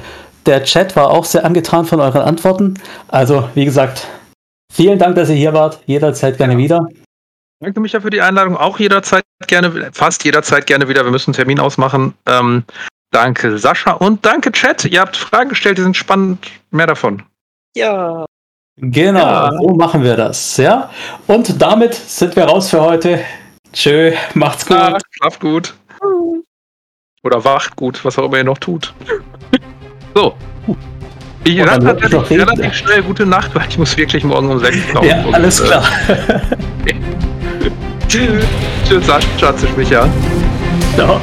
der Chat war auch sehr angetan von euren Antworten. Also, wie gesagt, vielen Dank, dass ihr hier wart. Jederzeit gerne wieder.
Danke, Micha, für die Einladung. Auch jederzeit gerne, fast jederzeit gerne wieder. Wir müssen einen Termin ausmachen. Ähm, danke, Sascha. Und danke, Chat. Ihr habt Fragen gestellt, die sind spannend. Mehr davon.
Ja.
Genau, ja. so machen wir das, ja. Und damit sind wir raus für heute. Tschö, macht's gut. Ja,
schlaft gut. Oder wacht gut, was auch immer ihr noch tut. so. Ich sage tatsächlich relativ schnell gute Nacht, weil ich muss wirklich morgen um 6
Uhr. Ja, alles klar.
Tschüss. Tschüss, Sascha, tschüss, Micha. Ciao.